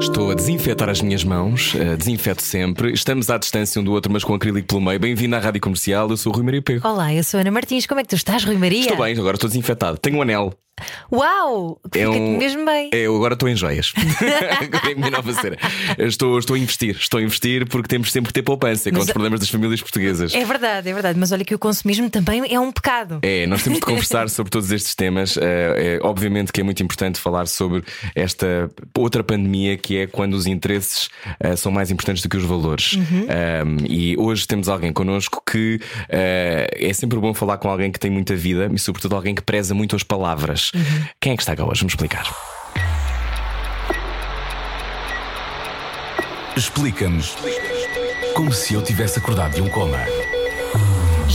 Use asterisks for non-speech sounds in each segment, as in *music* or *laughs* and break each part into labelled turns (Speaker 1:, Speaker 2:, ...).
Speaker 1: Estou a desinfetar as minhas mãos, eh, desinfeto sempre. Estamos à distância um do outro, mas com acrílico pelo meio. Bem-vindo à Rádio Comercial, eu sou o Rui Maria Pego.
Speaker 2: Olá, eu sou Ana Martins. Como é que tu estás, Rui Maria?
Speaker 1: Estou bem, agora estou desinfetado. Tenho um anel.
Speaker 2: Uau!
Speaker 1: É um-
Speaker 2: mesmo bem.
Speaker 1: É, Eu agora estou em joias. agora é a minha nova cena. Eu Estou, estou a investir, estou a investir porque temos sempre que ter poupança com os problemas das famílias portuguesas.
Speaker 2: É verdade, é verdade. Mas olha que o consumismo também é um pecado.
Speaker 1: É, nós temos de *laughs* conversar sobre todos estes temas. É, é, obviamente que é muito importante falar sobre esta outra pandemia que é quando os interesses eh, são mais importantes do que os valores. Um, e hoje temos alguém connosco que eh, é sempre bom falar com alguém que tem muita vida e, sobretudo, alguém que preza muito as palavras. Quem é que está cá hoje? Vamos explicar.
Speaker 3: Explica-nos como se eu tivesse acordado de um coma.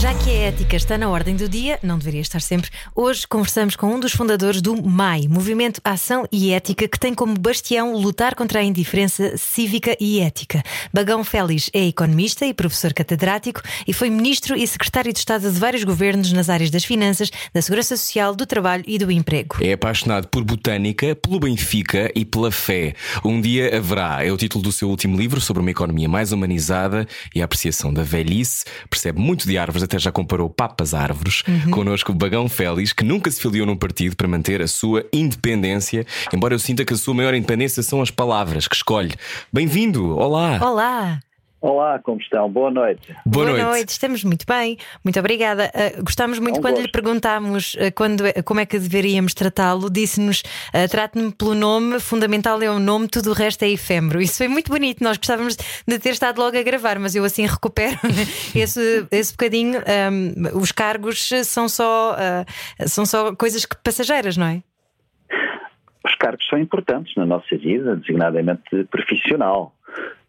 Speaker 2: Já que a ética está na ordem do dia, não deveria estar sempre, hoje conversamos com um dos fundadores do MAI, Movimento Ação e Ética, que tem como bastião lutar contra a indiferença cívica e ética. Bagão Félix é economista e professor catedrático e foi ministro e secretário de Estado de vários governos nas áreas das finanças, da segurança social, do trabalho e do emprego.
Speaker 1: É apaixonado por botânica, pelo Benfica e pela fé. Um dia haverá, é o título do seu último livro sobre uma economia mais humanizada e a apreciação da velhice. Percebe muito de árvores, já comparou papas a árvores. Connosco o Bagão Félix, que nunca se filiou num partido para manter a sua independência, embora eu sinta que a sua maior independência são as palavras que escolhe. Bem-vindo! Olá!
Speaker 2: Olá!
Speaker 4: Olá, como estão? Boa noite.
Speaker 1: Boa, noite.
Speaker 2: estamos muito bem, muito obrigada. Uh, gostámos muito
Speaker 4: É um
Speaker 2: quando lhe
Speaker 4: gosto.
Speaker 2: perguntámos uh, quando, como é que deveríamos tratá-lo. Disse-nos: uh, trate-me pelo nome, fundamental é o nome, tudo o resto é efêmero. Isso foi muito bonito. Nós gostávamos de ter estado logo a gravar, mas eu assim *laughs* recupero esse, esse bocadinho. Um, os cargos são só, uh, são só coisas que- passageiras, não é?
Speaker 4: Os cargos são importantes na nossa vida, designadamente profissional,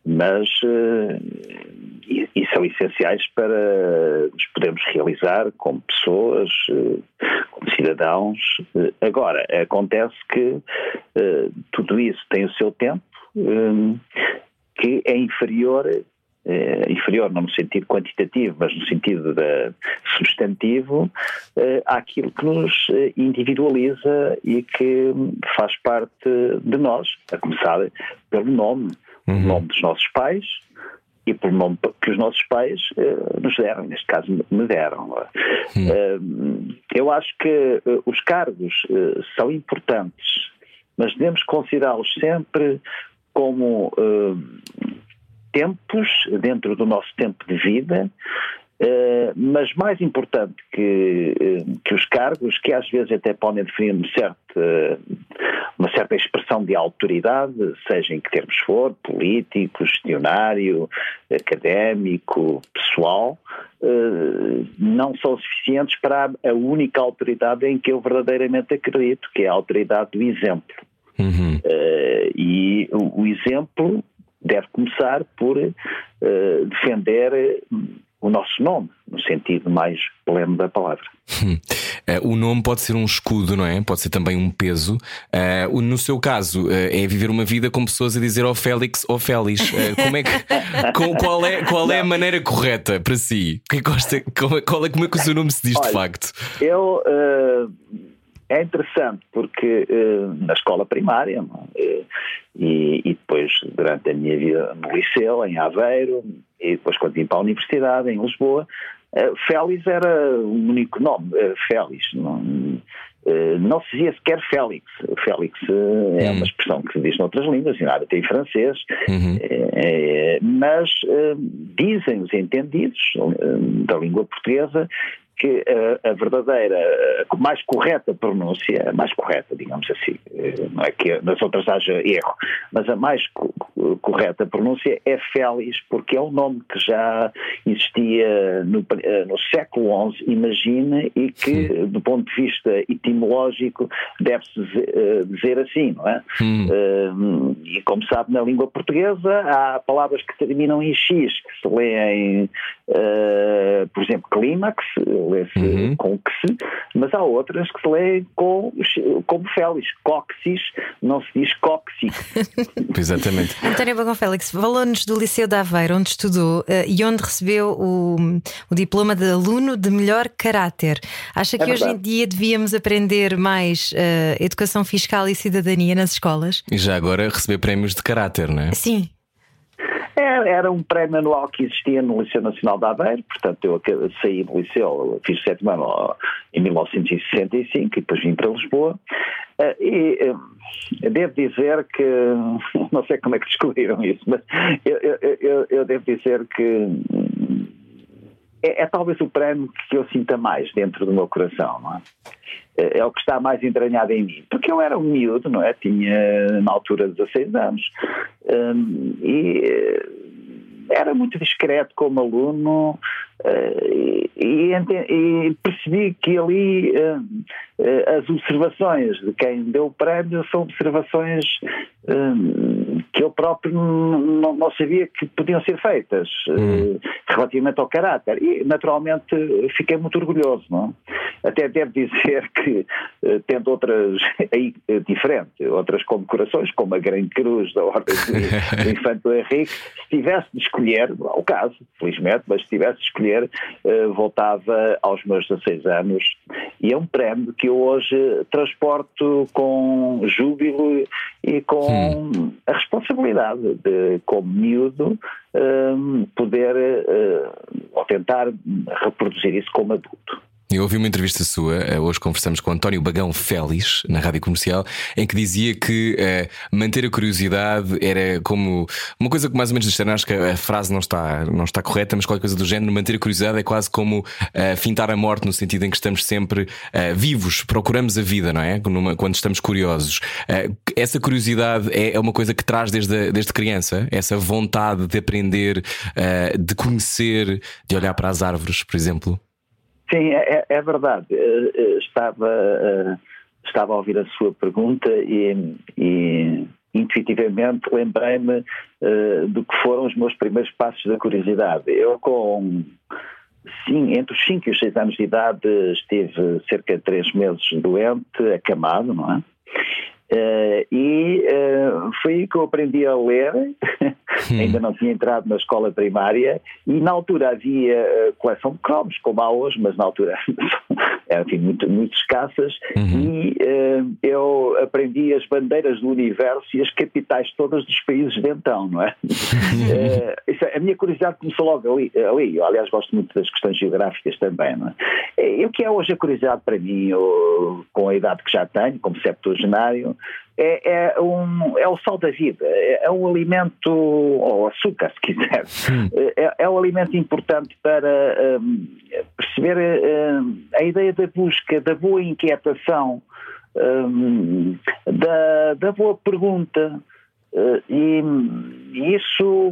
Speaker 4: mas eh, e, e são essenciais para nos podermos realizar como pessoas, eh, como cidadãos. Eh, Agora, acontece que tudo isso tem o seu tempo, que é inferior inferior não no sentido quantitativo, mas no sentido da substantivo, eh, àquilo que nos individualiza e que faz parte de nós, a começar pelo nome, o nome dos nossos pais e pelo nome que os nossos pais eh, nos deram, neste caso me deram. Eh, eu acho que eh, os cargos são importantes, mas devemos considerá-los sempre como tempos dentro do nosso tempo de vida, eh, mas mais importante que, eh, que os cargos, que às vezes até podem definir uma certa, uma certa expressão de autoridade, seja em que termos for, político, gestionário, académico, pessoal, eh, não são suficientes para a única autoridade em que eu verdadeiramente acredito, que é a autoridade do exemplo.
Speaker 1: Uhum.
Speaker 4: E o, o exemplo deve começar por defender o nosso nome, no sentido mais pleno da palavra.
Speaker 1: Eh, o nome pode ser um escudo, não é? Pode ser também um peso. O- no seu caso, eh, é viver uma vida com pessoas a dizer ó Félix, ó Félix. Eh, como é que, *laughs* com- qual é, qual é a maneira correta para si? Que gosta- é, qual é, como é que o seu nome se diz de
Speaker 4: Olha,
Speaker 1: facto?
Speaker 4: Eu é interessante porque eh, na escola primária é? Eh, e, e depois durante a minha vida no liceu, em Aveiro, e depois quando vim para a universidade em Lisboa, eh, Félix era o único nome, Félix. Não, eh, não se dizia sequer Félix. Félix é
Speaker 1: Hum.
Speaker 4: uma expressão que se diz noutras línguas, e nada tem em francês,
Speaker 1: Uhum.
Speaker 4: mas dizem os entendidos da língua portuguesa que eh, a verdadeira, a mais correta pronúncia, a mais correta, digamos assim, eh, não é que nas outras haja erro, mas a mais co- co- correta pronúncia é Félix, porque é um nome que já existia no, eh, no século XI, imagina, e que, do ponto de vista etimológico, deve-se dizer, eh, dizer assim, não é?
Speaker 1: Hum.
Speaker 4: E como sabe, na língua portuguesa há palavras que terminam em X, que se leem, uh, por exemplo, clímax, lê-se
Speaker 1: Uhum.
Speaker 4: com que se, mas há outras que se leem com, como Félix, Coxis, não se diz Coxi. *laughs*
Speaker 1: Exatamente.
Speaker 2: António Bagão Félix falou-nos do Liceu de Aveiro, onde estudou uh, e onde recebeu o, o, diploma de aluno de melhor caráter. Acha que é hoje em dia devíamos aprender mais uh, educação fiscal e cidadania nas escolas?
Speaker 1: E já agora receber prémios de caráter, não é?
Speaker 2: Sim.
Speaker 4: Era, um prémio anual que existia no Liceu Nacional de Aveiro, portanto eu saí do liceu, fiz o sétimo ano em 1965 e depois vim para Lisboa. Eh, e eh, devo dizer que, *laughs* não sei como é que descobriram isso, mas eu, eu, eu, eu devo dizer que é, é, talvez o prémio que eu sinta mais dentro do meu coração, não é? É, é o que está mais entranhado em mim. Porque eu era um miúdo, não é? Tinha na altura 16 anos. Um, e eh, era muito discreto como aluno uh, e, e, percebi que ali uh, uh, as observações de quem deu o prémio são observações que eu próprio não, não, sabia que podiam ser feitas hum. relativamente ao caráter e naturalmente fiquei muito orgulhoso, não? Até devo dizer *laughs* que tendo outras *laughs* aí diferentes, outras condecorações, como a Grande Cruz da Ordem do *laughs* Infante do Henrique, se tivesse de escolher, não é caso, felizmente, mas se tivesse de escolher, uh, voltava aos meus 16 anos e é um prémio que eu hoje transporto com júbilo e com hum. a responsabilidade de, como miúdo, eh, poder uh, ou tentar reproduzir isso como adulto.
Speaker 1: Eu ouvi uma entrevista sua, eh, hoje conversamos com António Bagão Félix, na rádio comercial, em que dizia que eh, manter a curiosidade era como uma coisa que mais ou menos disseram, acho que a frase não está, não está correta, mas qualquer coisa do género, manter a curiosidade é quase como eh, fintar a morte, no sentido em que estamos sempre vivos, procuramos a vida, não é? Quando estamos curiosos. essa curiosidade é, é, uma coisa que traz desde, desde criança, essa vontade de aprender, de conhecer, de olhar para as árvores, por exemplo.
Speaker 4: Sim, é, é, é verdade. Eh, eh, estava, eh, estava a ouvir a sua pergunta e, e intuitivamente lembrei-me do que foram os meus primeiros passos da curiosidade. Eu com sim, entre os 5 e os 6 anos de idade estive cerca de 3 meses doente, acamado, não é? Uh, e uh, foi aí que eu aprendi a ler, *laughs* ainda não tinha entrado na escola primária, e na altura havia uh, coleção de cromos, como há hoje, mas na altura *laughs* enfim, muito, muito escassas, uhum. e eu aprendi as bandeiras do universo e as capitais todas dos países de então, não é? *laughs* isso, é, a minha curiosidade começou logo ali, ali, eu, aliás gosto muito das questões geográficas também, não é? E o que é hoje a curiosidade para mim, eu, com a idade que já tenho, como septuagenário, é, é, um, é o sal da vida, é, é um alimento, ou açúcar, se quiser, é, é um alimento importante para um, perceber um, a ideia da busca, da boa inquietação, um, da, da boa pergunta. Uh, e, e, isso,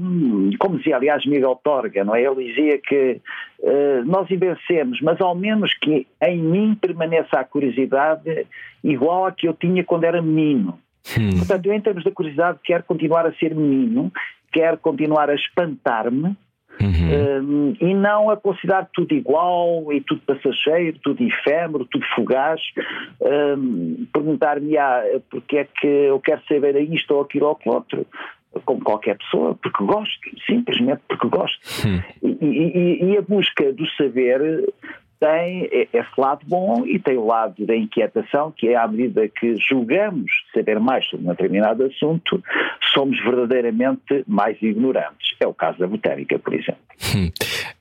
Speaker 4: como dizia aliás Miguel Torga, não é? ele dizia que nós vencemos, mas ao menos que em mim permaneça a curiosidade igual à que eu tinha quando era menino. Hum. Portanto, eu, em termos da curiosidade, quero continuar a ser menino, quero continuar a espantar-me. Uhum. Um, e não a considerar tudo igual e tudo passageiro, tudo efêmero, tudo fugaz. Um, Perguntar-me ah, porque é que eu quero saber isto ou aquilo ou aquilo outro como qualquer pessoa, porque gosto, simplesmente porque gosto. Hum. E, e, e, a busca do saber tem esse lado bom e tem o lado da inquietação, que é à medida que julgamos saber mais sobre um determinado assunto, somos verdadeiramente mais ignorantes. É o caso da botânica, por exemplo. Hum.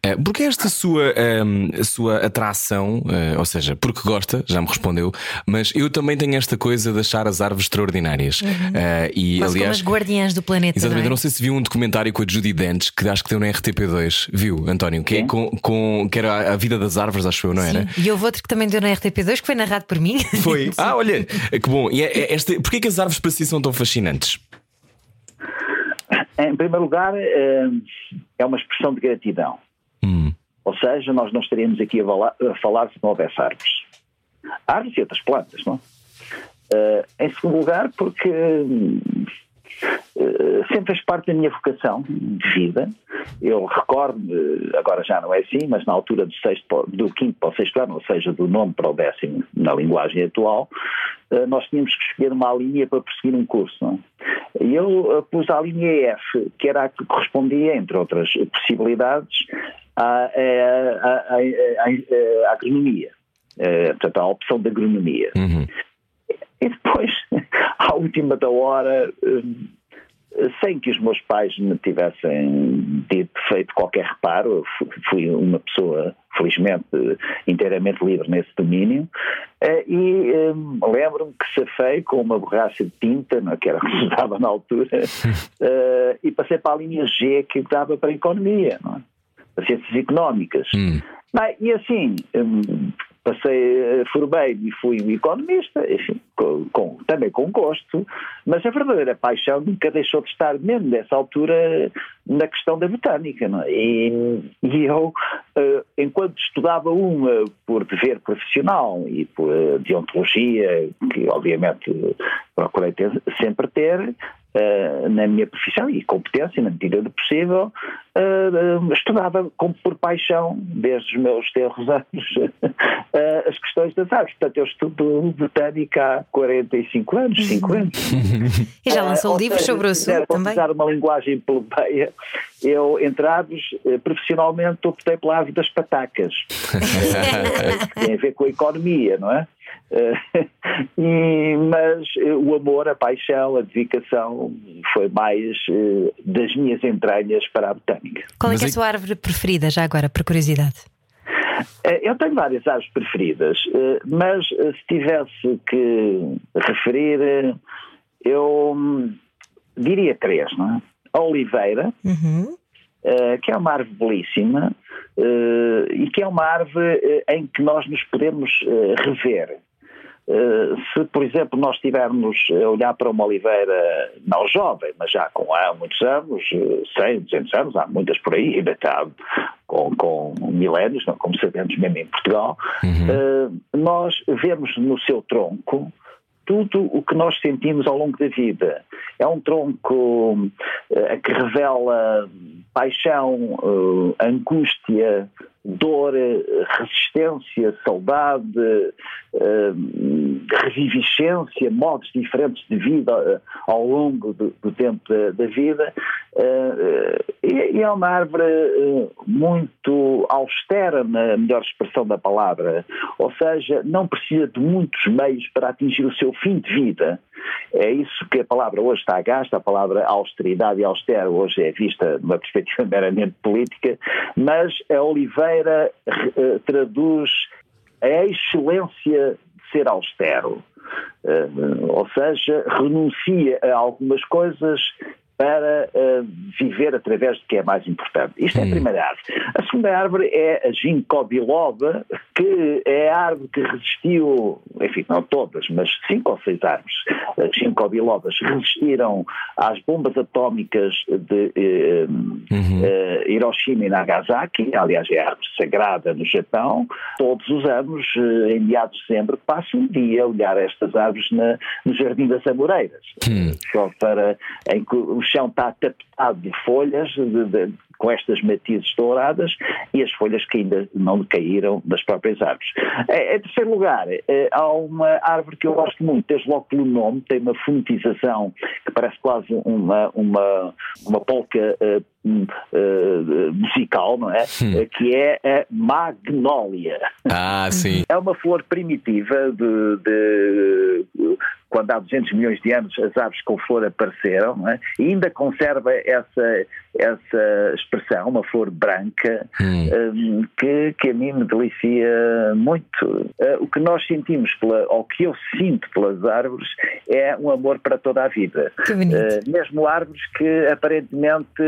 Speaker 1: Eh, porque esta sua, um, ehm, sua atração, uh, ou seja, porque gosta, já me respondeu, mas eu também tenho esta coisa de achar as árvores extraordinárias. Uhum. Uh,
Speaker 2: e, Quase aliás, como as guardiãs do planeta.
Speaker 1: Exatamente,
Speaker 2: não, é?
Speaker 1: não sei se viu um documentário com a Judy Dench, que acho que deu na RTP2, viu, António? Que, é com, com, que era a vida das árvores, acho eu, não era?
Speaker 2: Sim. E houve outro que também deu na RTP2, que foi narrado por mim. *laughs*
Speaker 1: Foi. ah, olha, que bom. E é, é este, porquê que as árvores para si são tão fascinantes?
Speaker 4: Em primeiro lugar, é uma expressão de gratidão. Hum. Ou seja, nós não estaríamos aqui a falar se não houvesse árvores. Árvores e outras plantas, não? Uh, em segundo lugar, porque sempre fez parte da minha vocação de vida. Eu recordo-me, agora já não é assim, mas na altura do, sexto, do quinto para o sexto ano, ou seja, do nono para o décimo na linguagem atual, uh, nós tínhamos que escolher uma linha para prosseguir um curso. E eu uh, pus a linha F, que era a que correspondia, entre outras possibilidades, à, à, à, à agronomia. portanto, à opção da agronomia. Uhum. E depois, *laughs* à última da hora, sem que os meus pais me tivessem dito, feito qualquer reparo, fui uma pessoa, felizmente, inteiramente livre nesse domínio, eh, e um, lembro-me que safei com uma borracha de tinta, não, é, que era *laughs* que dava na altura, uh, *laughs* e passei para a linha G que dava para a economia, não é? para ciências económicas. Hum. Bem, e assim, um, passei, eh, formei e fui um economista, enfim, com, com, também com gosto, mas a verdadeira paixão nunca deixou de estar, mesmo nessa altura, na questão da botânica. Não é? e, e, eu, uh, enquanto estudava uma por dever profissional e por uh, deontologia, que obviamente procurei ter, sempre ter, Uh, na minha profissão e competência, na medida do possível, uh, uh, estudava com, por paixão, desde os meus terros anos, *laughs* as questões das aves. Portanto, eu estudo botânica há 45 anos, 5 *laughs* anos.
Speaker 2: e já lançou livros sobre o assunto também?
Speaker 4: usar uma linguagem plebeia, eu, entre aves, profissionalmente optei pela ave das patacas. *laughs* tem a ver com a economia, não é? *laughs* e, mas eh, o amor, a paixão, a dedicação foi mais uh, das minhas entranhas para a botânica.
Speaker 2: Qual é, é a sua árvore preferida, já agora, por curiosidade?
Speaker 4: Eu tenho várias árvores preferidas, mas se tivesse que referir, eu hum, diria três, não é? A oliveira, uhum. que é uma árvore belíssima, e que é uma árvore em que nós nos podemos rever. Se, por exemplo, nós estivermos a olhar para uma oliveira não jovem, mas já com há muitos anos, 100, 200 anos, há muitas por aí, ainda está com, com milénios, como sabemos mesmo em Portugal, uhum. nós vemos no seu tronco tudo o que nós sentimos ao longo da vida. É um tronco que revela paixão, angústia, dor, resistência, saudade, uh, reviviscência, modos diferentes de vida ao longo do, do tempo da vida. e, é uma árvore muito austera, na melhor expressão da palavra, ou seja, não precisa de muitos meios para atingir o seu fim de vida. É isso que a palavra hoje está gasta, a palavra austeridade e austero hoje é vista numa *laughs* perspectiva meramente política, mas a Oliveira uh, traduz a excelência de ser austero. Uh, ou seja, renuncia a algumas coisas para uh, viver através do que é mais importante. Isto é a primeira árvore. A segunda árvore é a ginkgo biloba, que é a árvore que resistiu, enfim, não todas, mas cinco ou seis árvores, as ginkgo bilobas, resistiram às bombas atómicas de uh, uhum. uh, Hiroshima e Nagasaki, aliás é a árvore sagrada no Japão. Todos os anos, em meados de dezembro, passo um dia a olhar estas árvores na, no Jardim das Amoreiras, hum. só para em que os chão está tapetado de folhas, de, de, com estas matizes douradas, e as folhas que ainda não caíram das próprias árvores. Em terceiro lugar, eh, há uma árvore que eu gosto muito, desde logo pelo nome, tem uma fonetização que parece quase uma, uma, uma polca uh, uh, musical, não é? Hum. Que é a magnólia.
Speaker 1: Ah, sim.
Speaker 4: É uma flor primitiva de, de quando há 200 milhões de anos as aves com flor apareceram, é? e ainda conserva essa, essa expressão, uma flor branca, hum. um, que, que a mim me delicia muito. Uh, o que nós sentimos, pela, ou que eu sinto pelas árvores, é um amor para toda a vida.
Speaker 2: Uh,
Speaker 4: mesmo árvores que aparentemente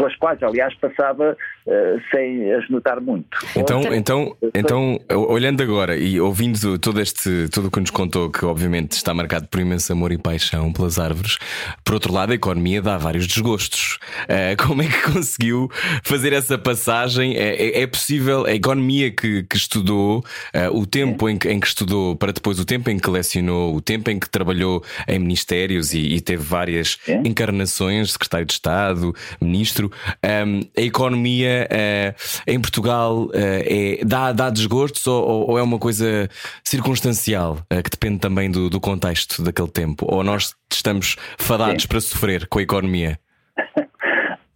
Speaker 4: pelas quais, aliás, passava uh, sem as notar muito.
Speaker 1: Então,
Speaker 4: Outra,
Speaker 1: então, então, olhando agora e ouvindo todo este, tudo o que nos contou, que obviamente está marcado por imenso amor e paixão pelas árvores, por outro lado, a economia dá vários desgostos. Uh, como é que *laughs* conseguiu fazer essa passagem? É, é, é possível, a economia que, que estudou, uh, o tempo em que, em que estudou, para depois o tempo em que lecionou, o tempo em que trabalhou em ministérios e, e teve várias
Speaker 4: É.
Speaker 1: encarnações, secretário de Estado, ministro, um, a economia uh, em Portugal uh, é, dá, dá desgostos ou, ou, é uma coisa circunstancial que depende também do, do, contexto daquele tempo? Ou nós estamos fadados
Speaker 4: Sim.
Speaker 1: para sofrer com a economia?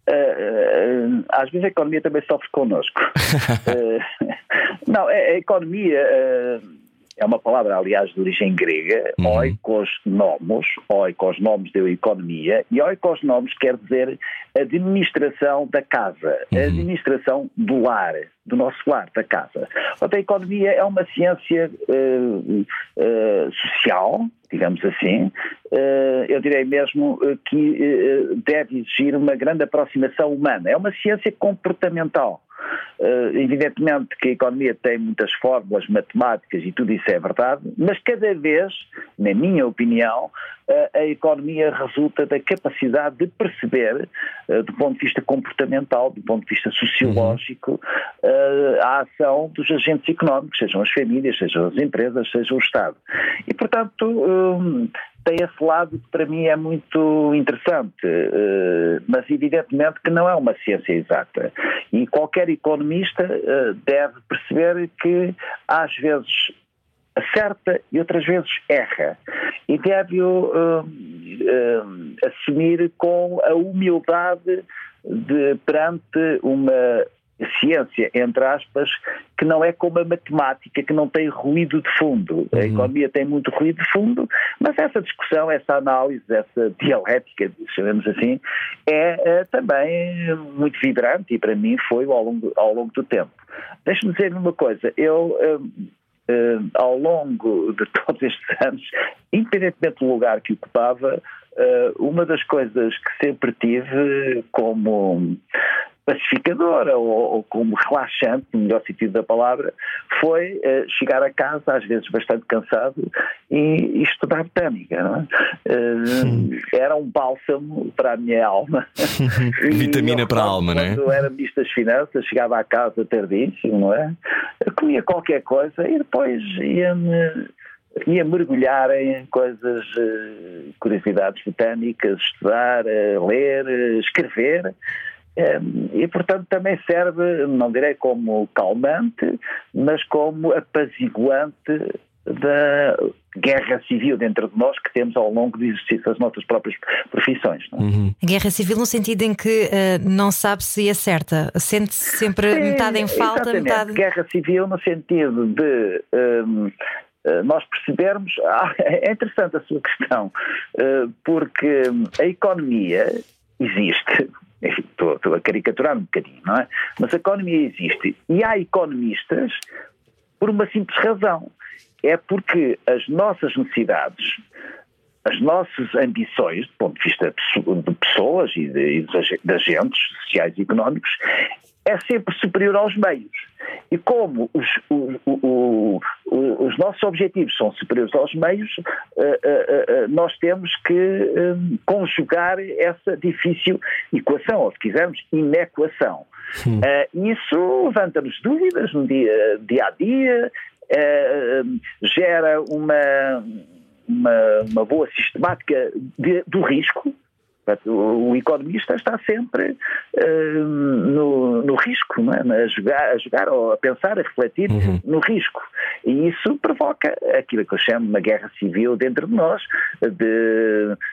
Speaker 4: Uh, *laughs* às vezes a economia também sofre connosco. uh, *laughs* *laughs* não, a, a economia é uma palavra, aliás, de origem grega,
Speaker 1: Uhum.
Speaker 4: oikosnomos, oikosnomos deu economia, e oikosnomos quer dizer administração da casa,
Speaker 1: Uhum.
Speaker 4: administração do lar, do nosso lar, da casa. Portanto, a economia é uma ciência eh, eh, social, digamos assim, eh, eu direi mesmo que deve exigir uma grande aproximação humana. É uma ciência comportamental. Uh, evidentemente que a economia tem muitas fórmulas matemáticas e tudo isso é verdade, mas cada vez, na minha opinião, uh, a economia resulta da capacidade de perceber, uh, do ponto de vista comportamental, do ponto de vista sociológico, a ação dos agentes económicos, sejam as famílias, sejam as empresas, seja o Estado. E, portanto, um, tem esse lado que para mim é muito interessante, uh, mas evidentemente que não é uma ciência exata. E qualquer economista uh, deve perceber que às vezes acerta e outras vezes erra. E deve uh, assumir com a humildade de perante uma ciência, entre aspas, que não é como a matemática, que não tem ruído de fundo. A economia tem muito ruído de fundo, mas essa discussão, essa análise, essa *laughs* dialética, chamemos assim, é, é também muito vibrante e para mim foi ao longo, ao longo do tempo. Deixe-me dizer-lhe uma coisa, eu... Uh, ao longo de todos estes anos, independentemente do lugar que ocupava, uma das coisas que sempre tive como pacificadora ou, ou, como relaxante, no melhor sentido da palavra, foi uh, chegar a casa, às vezes bastante cansado, e, e estudar botânica. Uh, era um bálsamo para a minha alma. *laughs*
Speaker 1: Vitamina
Speaker 4: eu,
Speaker 1: para a alma,
Speaker 4: não
Speaker 1: é?
Speaker 4: Quando era Ministro das Finanças, chegava à casa tardíssimo, não é? Comia qualquer coisa e depois ia-me ia mergulhar em coisas, uh, curiosidades botânicas, estudar, ler, escrever. E, portanto, também serve, não direi como calmante, mas como apaziguante da guerra civil dentro de nós que temos ao longo do exercício das nossas próprias profissões. Não?
Speaker 2: Uhum. A guerra civil no sentido em que uh, não sabe se acerta, sente-se sempre Sim, metade em falta,
Speaker 4: exatamente.
Speaker 2: metade.
Speaker 4: Guerra civil no sentido de. Um, nós percebermos. Ah, é interessante a sua questão, uh, porque a economia existe, estou, estou, a caricaturar um bocadinho, não é? Mas a economia existe e há economistas por uma simples razão. É porque as nossas necessidades, as nossas ambições, do ponto de vista de pessoas e de, de agentes sociais e económicos, é sempre superior aos meios. E como os, o, o, o, os nossos objetivos são superiores aos meios, uh, uh, uh, nós temos que conjugar essa difícil equação, ou se quisermos, inequação. Isso levanta-nos dúvidas no dia, dia a dia, gera uma, uma, uma boa sistemática de, do risco. O, economista está sempre uh, no, no, risco, não é? a, jogar, a jogar ou a pensar, a refletir uhum. no risco. E isso provoca aquilo que eu chamo uma guerra civil dentro de nós, de,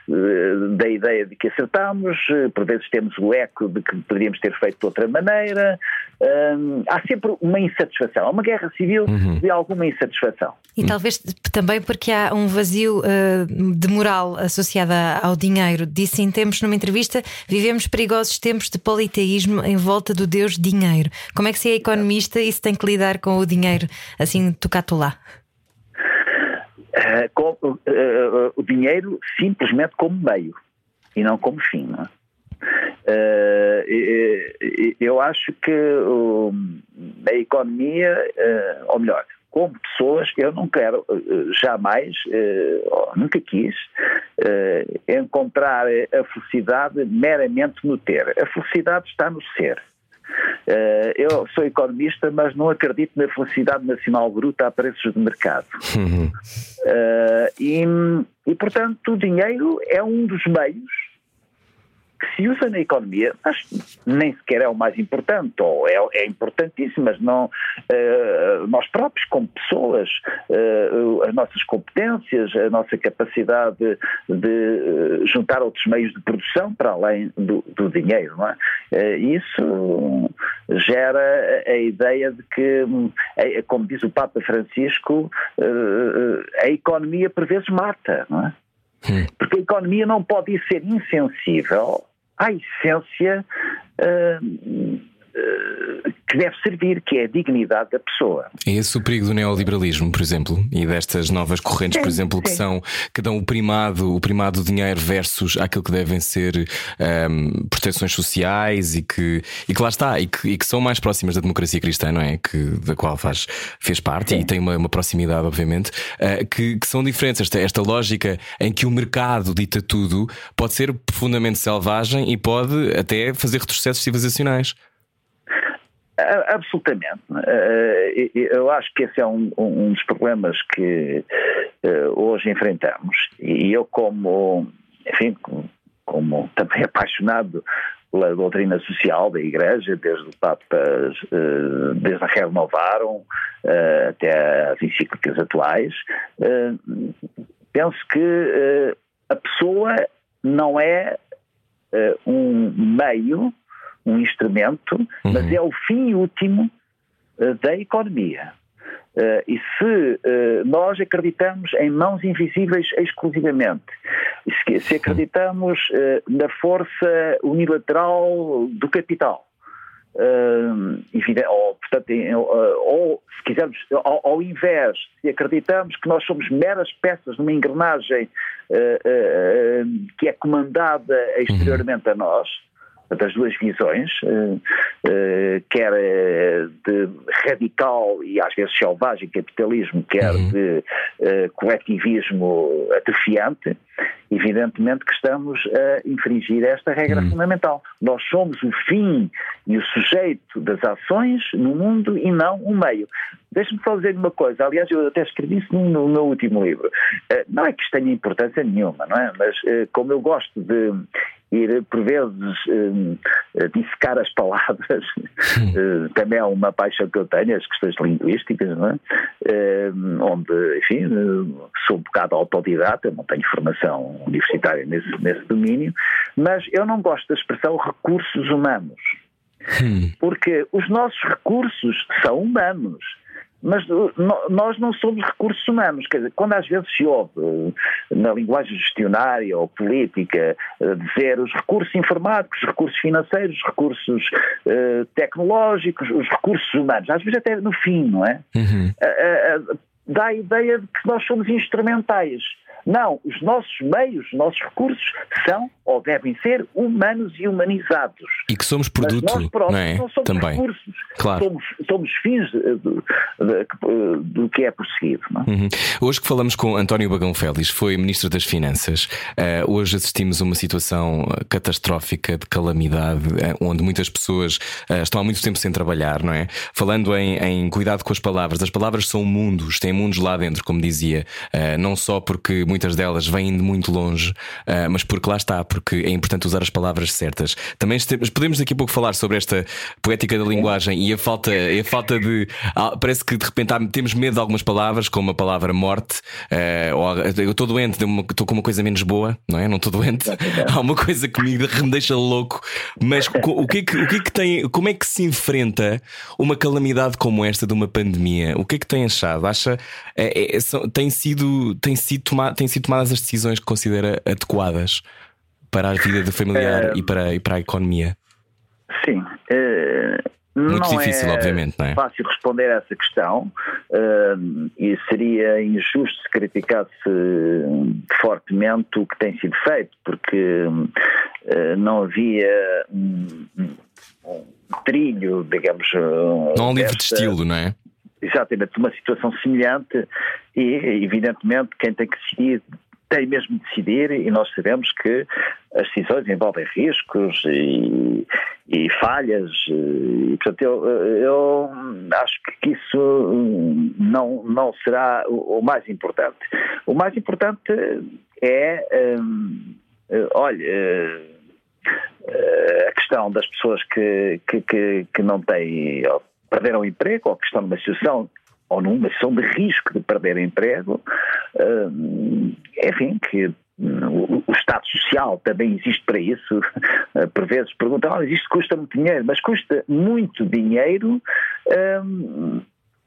Speaker 4: de, da ideia de que acertamos, por vezes temos o eco de que poderíamos ter feito de outra maneira. Uh, há sempre uma insatisfação, há uma guerra civil uhum. de alguma insatisfação.
Speaker 2: E talvez também porque há um vazio uh, de moral associado ao dinheiro. Disse em tempos numa entrevista: vivemos perigosos tempos de politeísmo em volta do Deus dinheiro. Como é que se é economista e se tem que lidar com o dinheiro assim, tocato lá?
Speaker 4: Uh, com, uh, o dinheiro simplesmente como meio e não como fim. Não é? Uh, eu acho que uh, a economia, uh, ou melhor, como pessoas, eu não quero jamais, nunca quis, encontrar a felicidade meramente no ter. A felicidade está no ser. eu sou economista, mas não acredito na felicidade nacional bruta a preços de mercado. Uhum. e, e, portanto, o dinheiro é um dos meios que se usa na economia, mas nem sequer é o mais importante, ou é, é importantíssimo, mas não uh, nós próprios, como pessoas, uh, as nossas competências, a nossa capacidade de, de, juntar outros meios de produção para além do, do dinheiro, não é? Uh, isso gera a ideia de que, como diz o Papa Francisco, a economia por vezes mata, não é? Porque a economia não pode ser insensível à essência uh, que deve servir, que é a dignidade da pessoa.
Speaker 1: É esse o perigo do neoliberalismo, por exemplo, e destas novas correntes, sim, por exemplo, sim. que são que dão o primado, o primado do dinheiro versus aquilo que devem ser um, proteções sociais e que, e que lá está, e que, e que, são mais próximas da democracia cristã, não é? Que, da qual faz, fez parte sim. e tem uma, uma proximidade, obviamente, uh, que, que, são diferentes. Esta, esta lógica em que o mercado dita tudo pode ser profundamente selvagem e pode até fazer retrocessos civilizacionais.
Speaker 4: Absolutamente. Eh, eu acho que esse é um, um dos problemas que eh, hoje enfrentamos. E eu, como, enfim, como também *laughs* apaixonado pela doutrina social da Igreja, desde o Papa, eh, desde a Renovaram até as encíclicas atuais, penso que a pessoa não é um meio um instrumento, uhum. mas é o fim último uh, da economia. Uh, e se uh, nós acreditamos em mãos invisíveis exclusivamente, se, se acreditamos na força unilateral do capital, ou, portanto, ou, se quisermos, ao, ao, invés, se acreditamos que nós somos meras peças numa engrenagem que é comandada exteriormente a nós, das duas visões, eh, eh, quer eh, de radical e às vezes selvagem capitalismo, quer uhum. de coletivismo atrofiante, evidentemente que estamos a infringir esta regra uhum. fundamental. Nós somos o fim e o sujeito das ações no mundo e não o meio. Deixe-me só dizer uma coisa, aliás, eu até escrevi isso no, meu último livro. Não é que isto tenha importância nenhuma, não é? Mas como eu gosto de ir, por vezes, um, dissecar as palavras, uh, *laughs* também é uma paixão que eu tenho, as questões linguísticas, não é? Uh, onde, enfim, uh, sou um bocado autodidata, não tenho formação universitária nesse, nesse domínio, mas eu não gosto da expressão recursos humanos. Hum. Porque os nossos recursos são humanos mas uh, nós não somos recursos humanos. Quer dizer, quando às vezes se ouve uh, na linguagem gestionária ou política uh, dizer os recursos informáticos, os recursos financeiros, os recursos tecnológicos, os recursos humanos, às vezes até no fim, não é? Uhum. dá a ideia de que nós somos instrumentais. Não, os nossos meios, os nossos recursos são ou devem ser humanos e humanizados.
Speaker 1: E que somos produto, Mas nós próprios não, é? não somos Também. recursos,
Speaker 4: claro. somos, somos fins do, do, que é perseguido. É?
Speaker 1: Uhum. Hoje que falamos com António Bagão Félix, foi Ministro das Finanças, uh, hoje assistimos a uma situação catastrófica de calamidade, uh, onde muitas pessoas uh, estão há muito tempo sem trabalhar, não é? Falando em, em, cuidado com as palavras, as palavras são mundos, têm mundos lá dentro, como dizia, não só porque muitas delas vêm de muito longe, mas porque lá está porque é importante usar as palavras certas. Também podemos daqui a pouco falar sobre esta poética da linguagem e a falta, a falta de. Ah, parece que de repente temos medo de algumas palavras, como a palavra morte, uh, ou eu estou doente, estou com uma coisa menos boa, não é? Não estou doente. *laughs* Há uma coisa que me, me deixa louco. Mas o que, é que, o que é que tem. Como é que se enfrenta uma calamidade como esta de uma pandemia? O que é que tem achado? Acha. É, é, tem, sido, tem, sido toma, tem sido tomadas as decisões que considera adequadas? para a vida familiar uh, e, para, e para a economia?
Speaker 4: Sim. Uh, muito não difícil, é obviamente, não é? fácil responder a essa questão uh, e seria injusto se criticasse fortemente o que tem sido feito, porque não havia um, um, um trilho, digamos.
Speaker 1: Não há um livro de estilo, não é?
Speaker 4: Exatamente, uma situação semelhante e, evidentemente, quem tem que decidir tem mesmo de decidir e nós sabemos que as decisões envolvem riscos e, e falhas e, portanto, eu, eu, acho que isso não, não será o, o mais importante. O mais importante é, um, olha, a questão das pessoas que, que, que, que não têm perderam emprego ou que estão numa situação ou numa situação de risco de perder emprego, enfim, que hum, o Estado Social também existe para isso. Por vezes perguntam, oh, isto custa muito dinheiro, mas custa muito dinheiro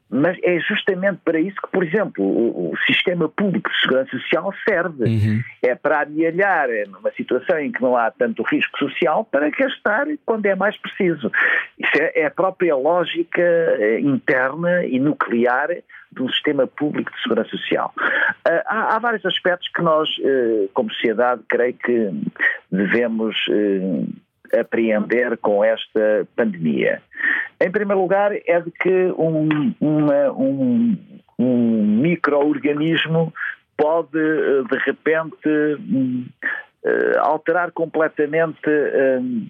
Speaker 4: mas é justamente para isso que, por exemplo, o, o sistema público de segurança social serve. Uhum. É para amealhar numa situação em que não há tanto risco social para gastar quando é mais preciso. Isso é, é a própria lógica eh, interna e nuclear de um sistema público de segurança social. Uh, há, há, vários aspectos que nós, uh, como sociedade, creio que devemos uh, apreender com esta pandemia. Em primeiro lugar, é de que um, uma, um, um microorganismo pode, eh, de repente, hum, eh, alterar completamente hum,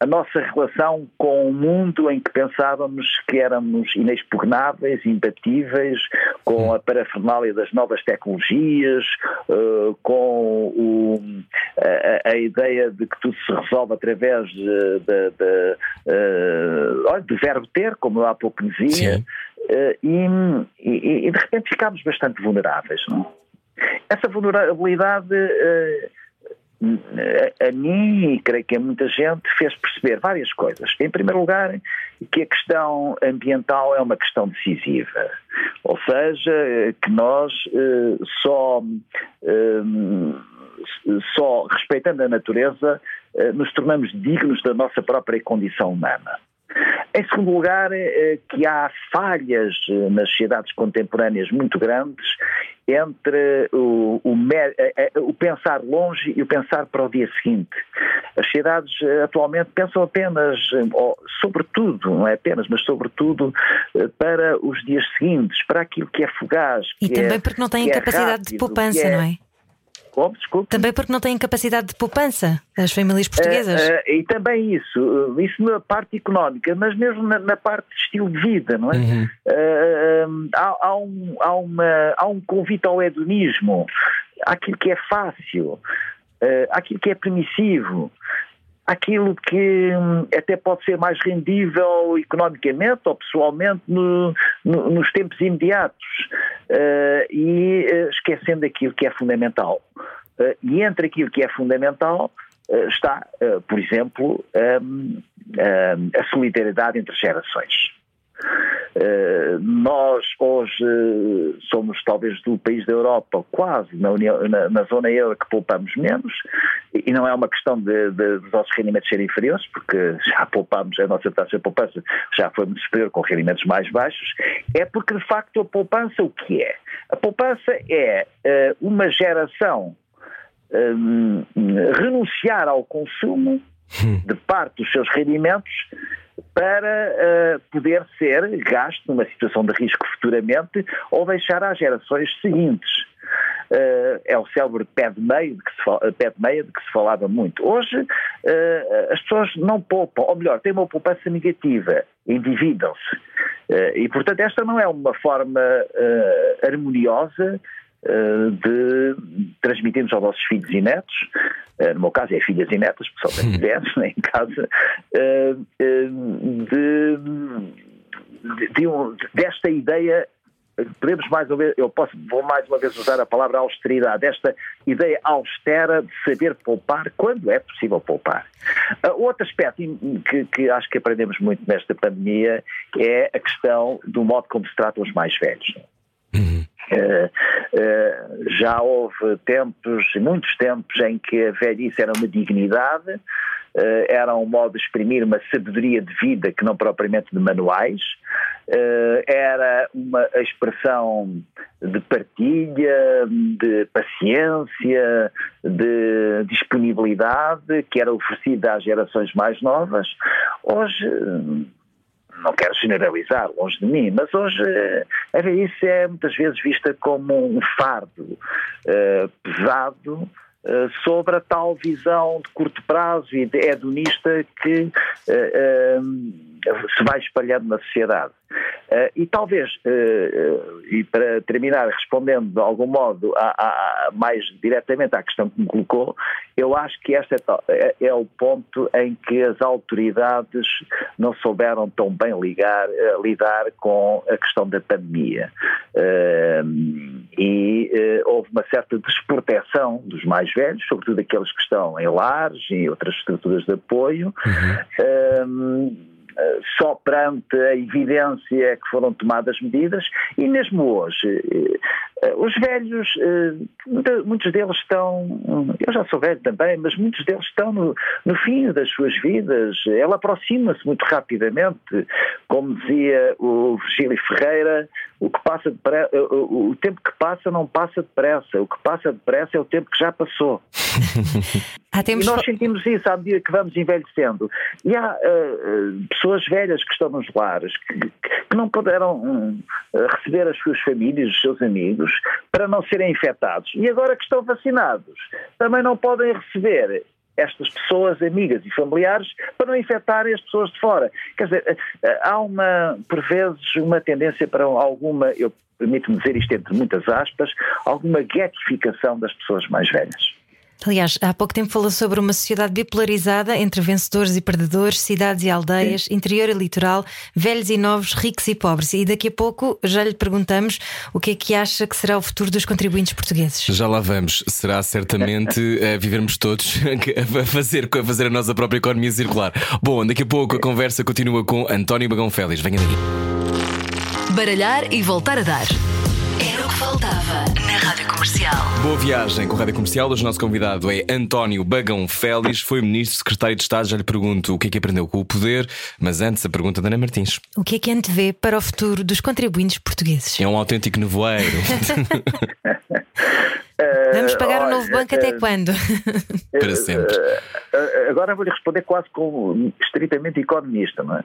Speaker 4: a nossa relação com o mundo em que pensávamos que éramos inexpugnáveis, imbatíveis, com a parafernália das novas tecnologias, uh, com o, a, a, ideia de que tudo se resolve através de, de, de, uh, de verbo ter, como eu há pouco dizia, uh, e, e, e, de repente ficámos bastante vulneráveis. Não? Essa vulnerabilidade a mim, e creio que a muita gente, fez perceber várias coisas. Em primeiro lugar, que a questão ambiental é uma questão decisiva. Ou seja, que nós eh, só, eh, só respeitando a natureza eh, nos tornamos dignos da nossa própria condição humana. Em segundo lugar, que há falhas nas sociedades contemporâneas muito grandes entre o, o, o, pensar longe e o pensar para o dia seguinte. As sociedades eh, atualmente pensam apenas, ou, sobretudo, não é apenas, mas sobretudo eh, para os dias seguintes, para aquilo que é fugaz.
Speaker 2: E também é, porque não têm capacidade é rápido, de poupança, é, não é?
Speaker 4: Como? Desculpe.
Speaker 2: Também porque não têm capacidade de poupança, as famílias portuguesas. Uh, uh,
Speaker 4: e também isso, isso na parte económica, mas mesmo na, na parte de estilo de vida, não é? Uhum. Uh, há, há, um, há, uma, há um convite ao hedonismo, àquilo que é fácil, àquilo que é permissivo aquilo que hum, até pode ser mais rendível economicamente ou pessoalmente no, no, nos tempos imediatos uh, e uh, esquecendo aquilo que é fundamental. Uh, e entre aquilo que é fundamental está, por exemplo, um, um, a solidariedade entre gerações. Uh, nós hoje somos talvez do país da Europa quase na, União, na, na zona euro que poupamos menos e, e não é uma questão de, de, dos nossos rendimentos serem inferiores porque já poupamos, a nossa taxa de poupança já foi muito superior com rendimentos mais baixos, é porque de facto a poupança o que é? A poupança é uh, uma geração um, renunciar ao consumo hum. de parte dos seus rendimentos para uh, poder ser gasto numa situação de risco futuramente ou deixar às gerações seguintes. Uh, é o célebre pé de, meia de, que se, pé de meia de que se falava muito. Hoje uh, as pessoas não poupam, ou melhor, têm uma poupança negativa, endividam-se. e portanto esta não é uma forma harmoniosa de transmitirmos aos nossos filhos e netos, eh, no meu caso é filhas e netas, porque só tenho *laughs* netos né, em casa, eh, de, de, um, desta ideia podemos mais uma vez, eu posso, vou mais uma vez usar a palavra austeridade, esta ideia austera de saber poupar quando é possível poupar. Outro aspecto que, que, acho que aprendemos muito nesta pandemia é a questão do modo como se tratam os mais velhos. Uh, uh, já houve tempos, muitos tempos, em que a velhice era uma dignidade, uh, era um modo de exprimir uma sabedoria de vida que não propriamente de manuais, era uma expressão de partilha, de paciência, de disponibilidade que era oferecida às gerações mais novas, hoje não quero generalizar, longe de mim, mas hoje a velhice é muitas vezes vista como um fardo uh, pesado uh, sobre a tal visão de curto prazo e de hedonista que uh, se vai espalhando na sociedade. Uh, e talvez, uh, e para terminar respondendo de algum modo a, a, mais diretamente à questão que me colocou, eu acho que este é, é, é, o ponto em que as autoridades não souberam tão bem ligar, lidar com a questão da pandemia. e houve uma certa desproteção dos mais velhos, sobretudo aqueles que estão em lares e outras estruturas de apoio. Uhum só perante a evidência que foram tomadas medidas e mesmo hoje eh, os velhos, eh, muitos deles estão, eu já sou velho também, mas muitos deles estão no, no fim das suas vidas. Ela aproxima-se muito rapidamente. Como dizia o Virgílio Ferreira, o, que passa depressa, o tempo que passa não passa depressa, o que passa depressa é o tempo que já passou. *laughs* e nós sentimos isso à medida que vamos envelhecendo. E há uh, pessoas velhas que estão nos lares, que, que não puderam uh, receber as suas famílias, os seus amigos, para não serem infectados. E agora que estão vacinados, também não podem receber estas pessoas, amigas e familiares, para não infectarem as pessoas de fora. Quer dizer, há uma, por vezes, uma tendência para alguma, eu permito-me dizer isto entre muitas aspas, alguma getificação das pessoas mais velhas.
Speaker 2: Aliás, há pouco tempo falou sobre uma sociedade bipolarizada entre vencedores e perdedores, cidades e aldeias, Sim. interior e litoral, velhos e novos, ricos e pobres. E daqui a pouco já lhe perguntamos o que é que acha que será o futuro dos contribuintes portugueses.
Speaker 1: Já lá vamos. Será certamente uh, *laughs* vivermos todos *laughs* a fazer, a fazer a nossa própria economia circular. Bom, daqui a pouco a conversa continua com António Bagão Félix. Venha daí.
Speaker 5: Baralhar e voltar a dar. Era o que faltava Comercial.
Speaker 1: Boa viagem com a Rádio Comercial. Hoje o nosso convidado é António Bagão Félix, foi Ministro, Secretário de Estado. Já lhe pergunto o que é que aprendeu com o poder, mas antes a pergunta da Ana Martins.
Speaker 2: O que é que antevê para o futuro dos contribuintes portugueses?
Speaker 1: É um autêntico nevoeiro. *laughs* *laughs*
Speaker 2: Vamos pagar o um novo banco até quando? *laughs*
Speaker 1: Para sempre.
Speaker 4: Agora vou-lhe responder quase como estritamente economista. Não é?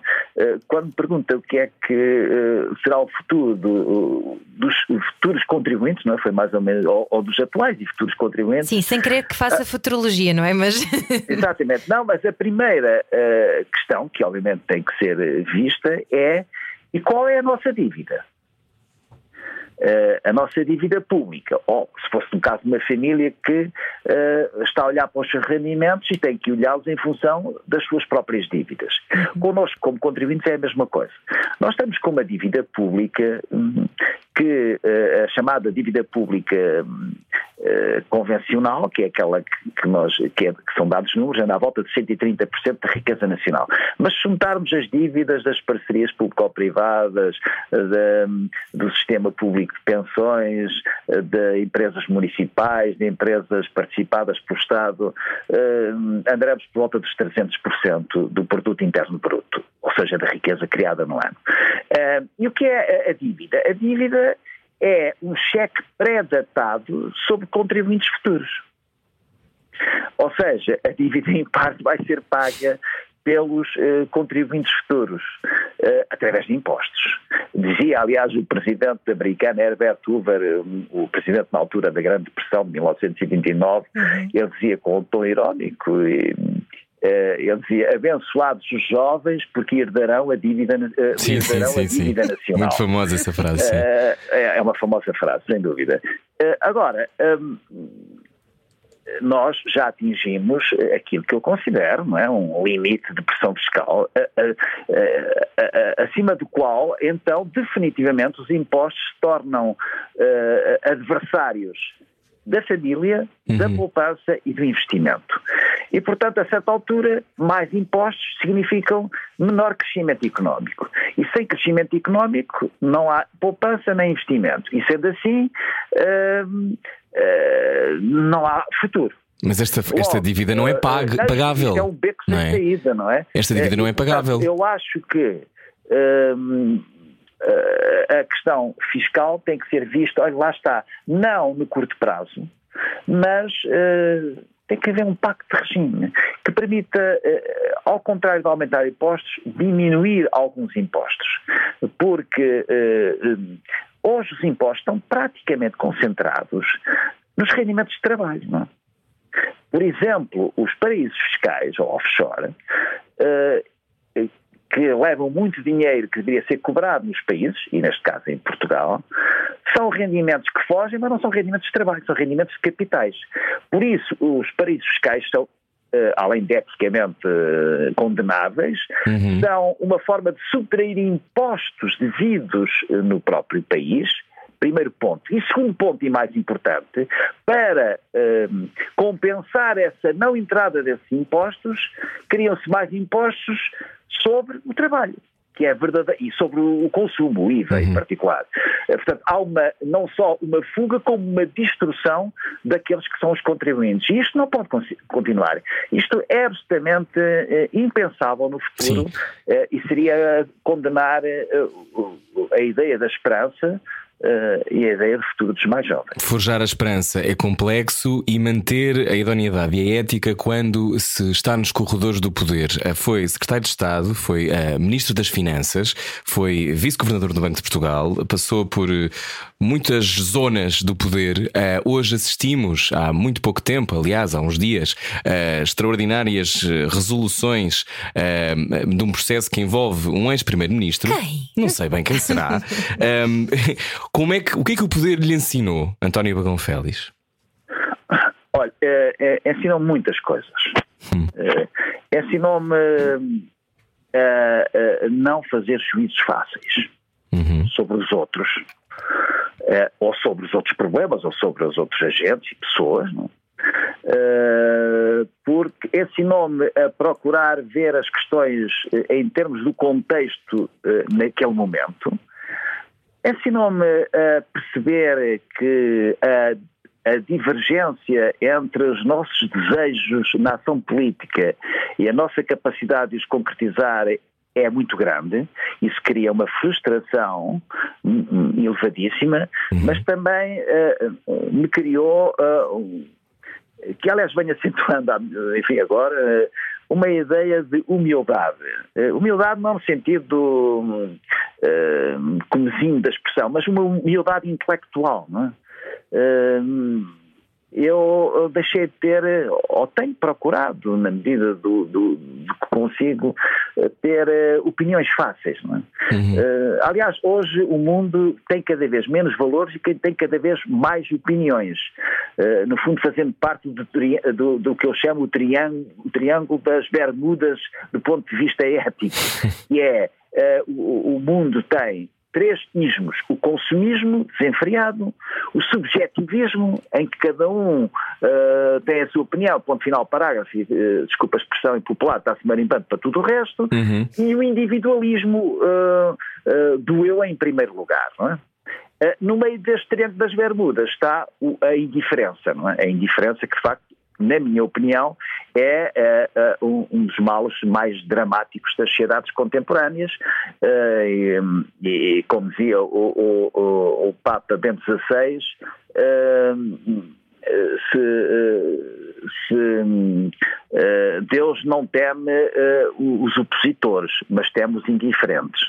Speaker 4: Quando me pergunta o que é que será o futuro do, dos futuros contribuintes, não é? Foi mais ou menos, ou, ou, dos atuais e futuros contribuintes.
Speaker 2: Sim, sem querer que faça futurologia, não é? Mas... *laughs*
Speaker 4: Exatamente. Não, mas a primeira questão, que obviamente tem que ser vista, é e qual é a nossa dívida? Uh, a nossa dívida pública. Ou, se fosse no caso de uma família que uh, está a olhar para os seus rendimentos e tem que olhá-los em função das suas próprias dívidas. Uhum. Connosco, como contribuintes, é a mesma coisa. Nós estamos com uma dívida pública hum, que uh, a chamada dívida pública uh, convencional, que é aquela que, nós, que, é, que, são dados números, anda à volta de 130% da riqueza nacional. Mas se juntarmos as dívidas das parcerias público-privadas, do sistema público de pensões, de empresas municipais, de empresas participadas pelo Estado, andaremos por volta dos 300% do produto interno bruto, ou seja, da riqueza criada no ano. E o que é a dívida? A dívida é um cheque pré-datado sobre contribuintes futuros. Ou seja, a dívida em parte vai ser paga pelos uh, contribuintes futuros, uh, através de impostos. Dizia, aliás, o presidente americano Herbert Hoover, um, o presidente na altura da Grande Depressão de 1929, uhum. ele dizia com um tom irónico, e, eh, ele dizia, abençoados os jovens porque herdarão a dívida,
Speaker 1: eh, sim, herdarão sim, sim, a dívida nacional. Muito famosa essa frase.
Speaker 4: Eh, é uma famosa frase, sem dúvida. Agora, hum, nós já atingimos aquilo que eu considero não é, um limite de pressão fiscal, acima do qual, então, definitivamente, os impostos se tornam adversários da família, uhum. da poupança e do investimento. E, portanto, a certa altura, mais impostos significam menor crescimento económico. E sem crescimento económico não há poupança nem investimento. E sendo assim, uh, uh, não há futuro.
Speaker 1: Mas esta, esta dívida não é pag, uh, pagável.
Speaker 4: É um beco sem é? saída, não é?
Speaker 1: Esta dívida não é pagável.
Speaker 4: Eu acho que. Uh, a questão fiscal tem que ser vista, olha, lá está, não no curto prazo, mas tem que haver um pacto de regime que permita, uh, ao contrário de aumentar impostos, diminuir alguns impostos. Porque uh, hoje os impostos estão praticamente concentrados nos rendimentos de trabalho. Não é? Por exemplo, os paraísos fiscais, ou offshore, que levam muito dinheiro que deveria ser cobrado nos países, e neste caso em Portugal, são rendimentos que fogem, mas não são rendimentos de trabalho, são rendimentos de capitais. Por isso, os paraísos fiscais são Uh, além de eticamente uh, condenáveis, uhum. são uma forma de subtrair impostos devidos uh, no próprio país. Primeiro ponto. E segundo ponto, e mais importante, para compensar essa não entrada desses impostos, criam-se mais impostos sobre o trabalho que é verdadeiro, e sobre o consumo, o IVA uhum. em particular. Eh, portanto, há uma, não só uma fuga, como uma destrução daqueles que são os contribuintes. E isto não pode continuar. Isto é absolutamente eh, impensável no futuro eh, e seria condenar a ideia da esperança Uh, e a ideia de futuro dos mais jovens.
Speaker 1: Forjar a esperança é complexo e manter a idoneidade e a ética quando se está nos corredores do poder. Uh, foi secretário de Estado, foi uh, ministro das Finanças, foi vice-governador do Banco de Portugal, passou por muitas zonas do poder. hoje assistimos, há muito pouco tempo, aliás, há uns dias, extraordinárias resoluções de um processo que envolve um ex-primeiro-ministro.
Speaker 2: Quem?
Speaker 1: Não sei bem quem será. *laughs* Como é que, o que é que o poder lhe ensinou, António Bagão Félix?
Speaker 4: Olha, é, é, ensinou muitas coisas. Hum. É, ensinou-me a, não fazer juízos fáceis uhum. sobre os outros, é, ou sobre os outros problemas, ou sobre os outros agentes e pessoas, não? Uh, porque ensinou-me a procurar ver as questões uh, em termos do contexto uh, naquele momento, ensinou-me a perceber que a, a, divergência entre os nossos desejos na ação política e a nossa capacidade de os concretizar é muito grande, isso cria uma frustração elevadíssima, uhum. mas também uh, me criou, uh, que aliás vem acentuando, enfim, agora, uma ideia de humildade. Uh, humildade não no sentido uh, comezinho da expressão, mas uma humildade intelectual. Não é? Uh, eu deixei de ter, ou tenho procurado, na medida do, do, do que consigo, ter uh, opiniões fáceis. É? Uhum. Uh, aliás, hoje o mundo tem cada vez menos valores e tem cada vez mais opiniões. Uh, no fundo, fazendo parte do, do, do, que eu chamo o triângulo, o triângulo das Bermudas do ponto de vista ético, *laughs* que é o, o mundo tem três ismos: o consumismo desenfreado, o subjetivismo, em que cada um uh, tem a sua opinião, ponto final, parágrafo, uh, desculpa a expressão impopular, está-se marimbando para tudo o resto, uhum. e o individualismo uh, do eu em primeiro lugar. Não é? No meio deste triângulo das Bermudas está a indiferença, não é? A indiferença que de facto na minha opinião, é, é, é um, dos males mais dramáticos das sociedades contemporâneas. Uh, e, e, como dizia o, o, o, o Papa Bento XVI, se se uh, Deus não teme uh, os opositores, mas teme os indiferentes.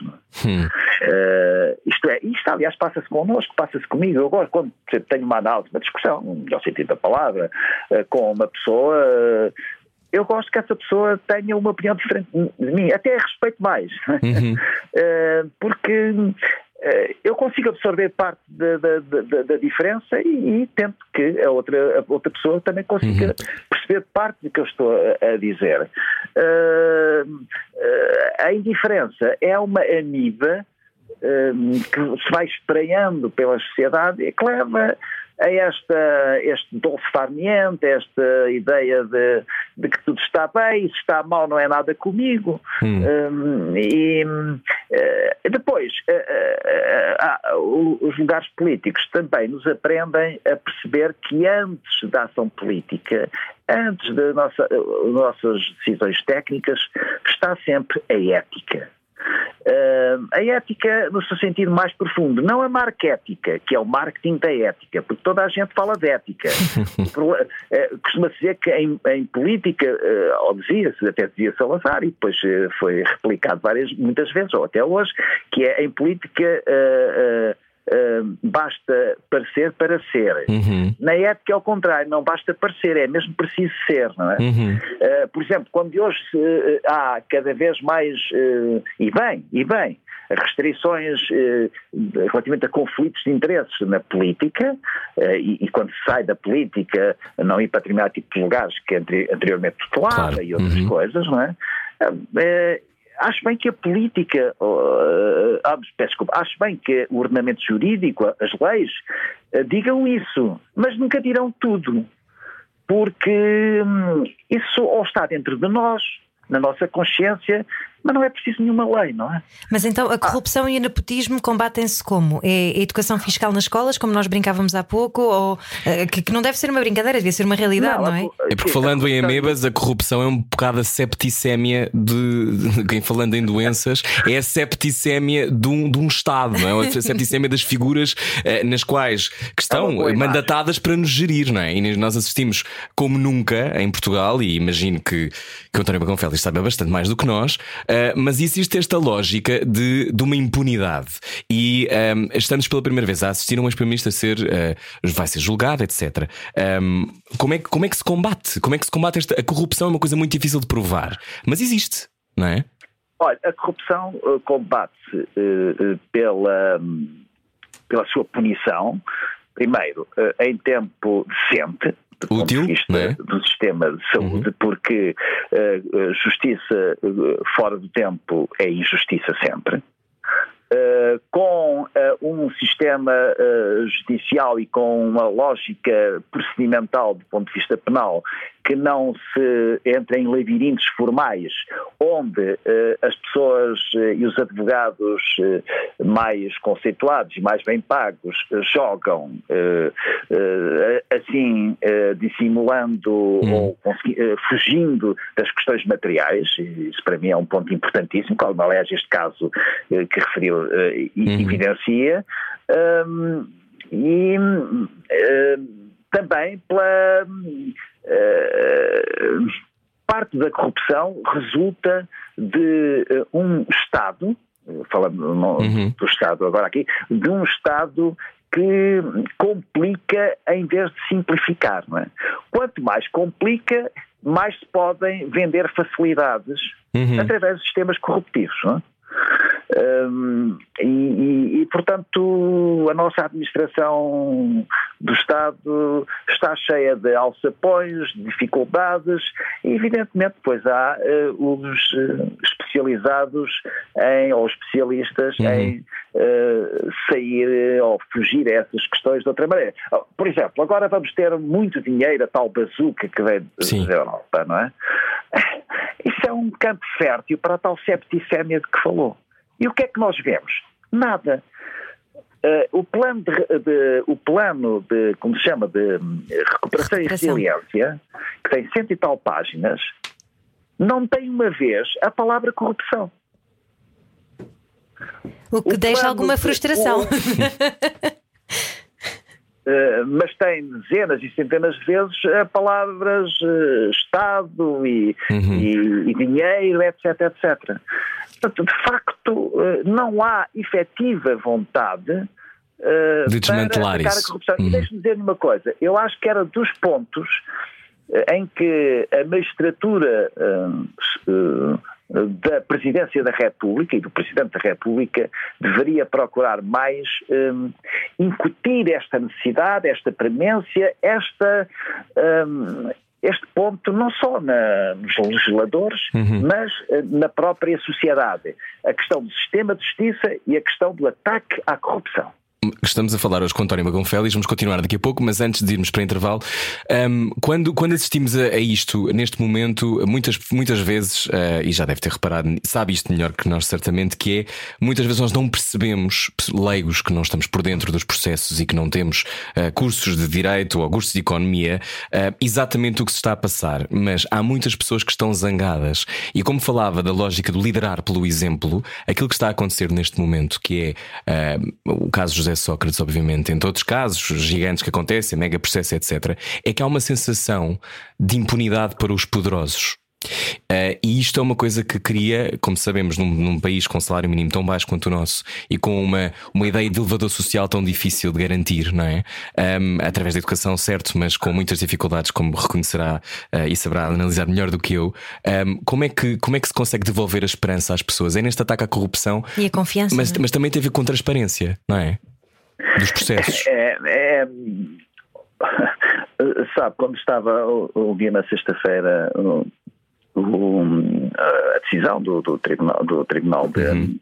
Speaker 4: Hum. Uh, isto é, isto aliás passa-se connosco, passa-se comigo. Eu agora, quando tenho uma análise, uma discussão, no melhor sentido da palavra, com uma pessoa, eu gosto que essa pessoa tenha uma opinião diferente de mim, até respeito mais, uhum. *laughs* porque eh, eu consigo absorver parte da, da, da, da diferença e, e, tento que a outra, a outra pessoa também consiga uhum. perceber parte do que eu estou a, a dizer. Uh, uh, a indiferença é uma amiba uh, que se vai estranhando pela sociedade e que leva a esta, este dolce farniente, esta ideia de, de, que tudo está bem, se está mal não é nada comigo. Hum. Um, e uh, depois, uh, uh, os lugares políticos também nos aprendem a perceber que antes da ação política, antes das nossa, nossas decisões técnicas, está sempre a ética. Uh, a ética no seu sentido mais profundo, não a marca-ética, que é o marketing da ética, porque toda a gente fala de ética. *laughs* uh, Costuma-se dizer que em, em política, uh, ou dizia-se, até dizia Salazar, e depois uh, foi replicado várias, muitas vezes, ou até hoje, que é em política Uh, basta parecer para ser. Uhum. Na ética é o contrário, não basta parecer, é mesmo preciso ser, não é? Uhum. Uh, por exemplo, quando hoje uh, há cada vez mais, e bem, e bem, restrições relativamente a conflitos de interesses na política, e, e, quando se sai da política não ir para determinado tipo de lugares que anteriormente tutelava claro. e outras uhum. coisas, não é? Acho bem que a política, uh, uh, desculpa, acho bem que o ordenamento jurídico, as leis, uh, digam isso, mas nunca dirão tudo, porque hum, isso ou está dentro de nós, na nossa consciência, mas não é preciso nenhuma lei, não é?
Speaker 2: Mas então a corrupção ah. e o nepotismo combatem-se como? É a educação fiscal nas escolas, como nós brincávamos há pouco, ou eh, que, que não deve ser uma brincadeira, deve ser uma realidade, não, não é?
Speaker 1: É porque falando em amebas, a corrupção é um bocado a septicémia de, quem falando em doenças, é a septicémia de um, de um Estado, não é? A septicémia das figuras eh, nas quais que estão é mandatadas para nos gerir, não é? E nós assistimos como nunca em Portugal, e imagino que, que o António Bacão Félix sabe bastante mais do que nós. Uh, mas existe esta lógica de, de uma impunidade. E um, estamos pela primeira vez a assistir a um ex-primeiro-ministro a ser, uh, vai ser julgado, etc. Um, como, é, como é que se combate? Como é que se combate esta. A corrupção é uma coisa muito difícil de provar, mas existe, não é?
Speaker 4: Olha, a corrupção uh, combate-se pela, um, pela sua punição, primeiro, em tempo decente,
Speaker 1: Útil, é?
Speaker 4: do sistema de saúde, uhum. porque uh, justiça uh, fora do tempo é injustiça sempre. Uh, com um sistema judicial e com uma lógica procedimental do ponto de vista penal que não se entra em labirintos formais, onde as pessoas e os advogados mais conceituados e mais bem pagos jogam assim, dissimulando uhum. ou fugindo das questões materiais, isso para mim é um ponto importantíssimo, como aliás este caso que referiu uhum. evidencia, um, e também pela parte da corrupção resulta de um Estado, falando uhum. do Estado agora aqui, de um Estado que complica em vez de simplificar. É? Quanto mais complica, mais se podem vender facilidades uhum. através de sistemas corruptivos. Não é? Um, e, e, e, portanto, a nossa administração do Estado está cheia de alçapões, de dificuldades, e evidentemente, pois há uh, os uh, especializados em, ou especialistas uhum. em uh, sair ou fugir a essas questões de outra maneira. Oh, por exemplo, agora vamos ter muito dinheiro, a tal bazuca que vem da Europa, não é? *laughs* Isso é um campo fértil para a tal septicémia de que falou. E o que é que nós vemos? Nada. Uh, o plano de, de, o plano de, como se chama, de recuperação, recuperação, e resiliência, que tem cento e tal páginas, não tem uma vez a palavra corrupção.
Speaker 2: O que o deixa alguma frustração. O, *laughs*
Speaker 4: mas tem dezenas e centenas de vezes uh, palavras uh, Estado e, uhum. e, e, dinheiro, etc, etc. Portanto, de facto, não há efetiva vontade
Speaker 1: de desmantelar
Speaker 4: para
Speaker 1: isso.
Speaker 4: a corrupção. Uhum. E deixe-me dizer uma coisa, eu acho que era dos pontos em que a magistratura da Presidência da República e do Presidente da República deveria procurar mais um, incutir esta necessidade, esta premência, esta, um, este ponto não só na, nos legisladores, uhum. mas uh, na própria sociedade. A questão do sistema de justiça e a questão do ataque à corrupção.
Speaker 1: Estamos a falar hoje com António Magão Félix, vamos continuar daqui a pouco, mas antes de irmos para intervalo, um, quando, quando assistimos a, a, isto, neste momento, muitas, muitas vezes, uh, e já deve ter reparado, sabe isto melhor que nós, certamente, que é muitas vezes nós não percebemos, leigos, que não estamos por dentro dos processos e que não temos uh, cursos de direito ou cursos de economia, uh, exatamente o que se está a passar. Mas há muitas pessoas que estão zangadas. E como falava da lógica do liderar pelo exemplo, aquilo que está a acontecer neste momento, que é o caso José Sócrates, obviamente, entre outros casos gigantes que acontecem, mega processo, etc., é que há uma sensação de impunidade para os poderosos. Uh, e isto é uma coisa que cria, como sabemos, num, num, país com salário mínimo tão baixo quanto o nosso e com uma, uma ideia de elevador social tão difícil de garantir, não é? Um, através da educação, certo, mas com muitas dificuldades, como reconhecerá uh, e saberá analisar melhor do que eu. Um, como, é que, como é que se consegue devolver a esperança às pessoas? É neste ataque à corrupção
Speaker 2: e a confiança,
Speaker 1: mas, é? mas também tem a ver com transparência, não é? Dos processos?
Speaker 4: É, é, sabe, quando estava o dia na sexta-feira a decisão do, do, tribunal, do tribunal de, uhum.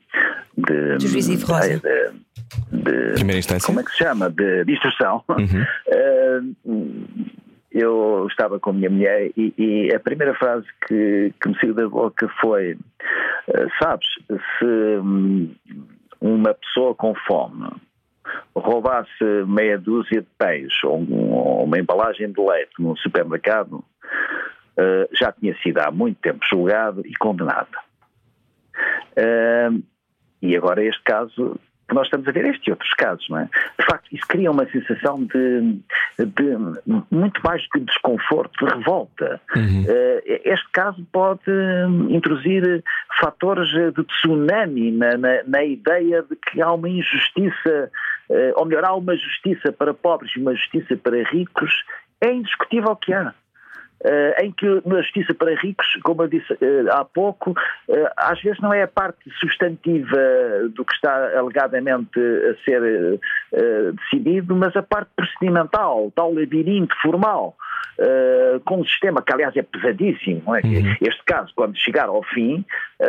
Speaker 2: de, de, juiz Ivo Rosa.
Speaker 1: De, de, Primeira instância.
Speaker 4: Como é que se chama? De, de instrução. Uhum. Uh, *laughs* eu estava com a minha mulher e, e, a primeira frase que, que me saiu da boca foi: uh, Sabes, se hum, uma pessoa com fome roubasse meia dúzia de pães ou, uma embalagem de leite num supermercado, uh, já tinha sido há muito tempo julgado e condenado. Uh, e agora este caso que nós estamos a ver, este e outros casos, não é? De facto, isso cria uma sensação de, de muito mais que desconforto, de revolta. Uhum. Uh, este caso pode introduzir fatores de tsunami na, na, na, ideia de que há uma injustiça eh, ou melhor, há uma justiça para pobres e uma justiça para ricos, é indiscutível que há. Uh, em que na justiça para ricos, como eu disse uh, há pouco, uh, às vezes não é a parte substantiva do que está alegadamente a ser decidido, mas a parte procedimental, tal labirinto formal. com um sistema que, aliás, é pesadíssimo. Não é? Uhum. Este caso, quando chegar ao fim,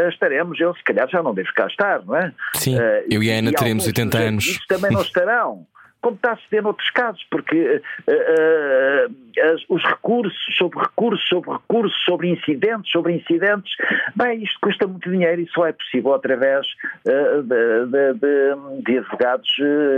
Speaker 4: estaremos, eu se calhar já não devo cá estar, não é?
Speaker 1: Sim, eu e a Ana teremos 80 anos.
Speaker 4: também não estarão como está a suceder noutros casos, porque uh, uh, os recursos sobre recursos, sobre recursos, sobre incidentes, sobre incidentes, bem, isto custa muito dinheiro e só é possível através uh, de, de, de, advogados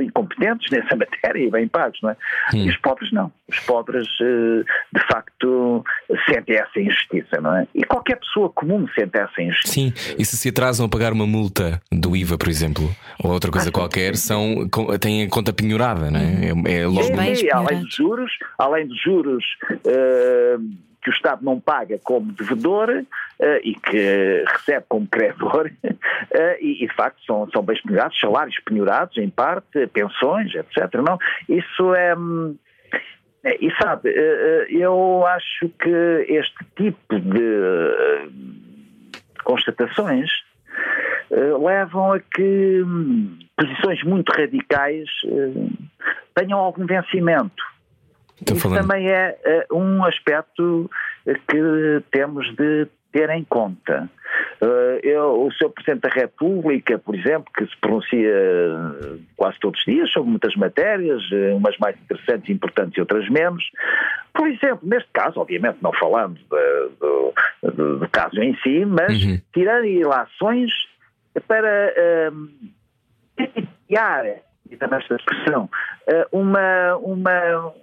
Speaker 4: incompetentes nessa *laughs* matéria e bem pagos, não é? Hum. E os pobres não. Os pobres, de facto, sentem essa injustiça, não é? E qualquer pessoa comum sente essa injustiça.
Speaker 1: Sim, e se se atrasam a pagar uma multa do IVA, por exemplo, ou outra coisa ah, qualquer, são, têm a conta penhorada não é? Uhum. É, é logo.
Speaker 4: Sim, além dos juros, além dos juros. Uh, que o Estado não paga como devedor uh, e que recebe como credor, uh, *laughs* e, e, de facto são, são bens penhorados, salários penhorados em parte, pensões, etc. Não? Isso é. E sabe, eu acho que este tipo de constatações levam a que hum, posições muito radicais uh, tenham algum vencimento. Estou Isso também é uh, um aspecto que temos de ter em conta. Uh, eu, o Sr. Presidente da República, por exemplo, que se pronuncia quase todos os dias sobre muitas matérias, umas mais interessantes e importantes e outras menos. Por exemplo, neste caso, obviamente não falando do, do, do caso em si, mas uhum. tirando ilações para criar, e também esta expressão, eh, uma, uma,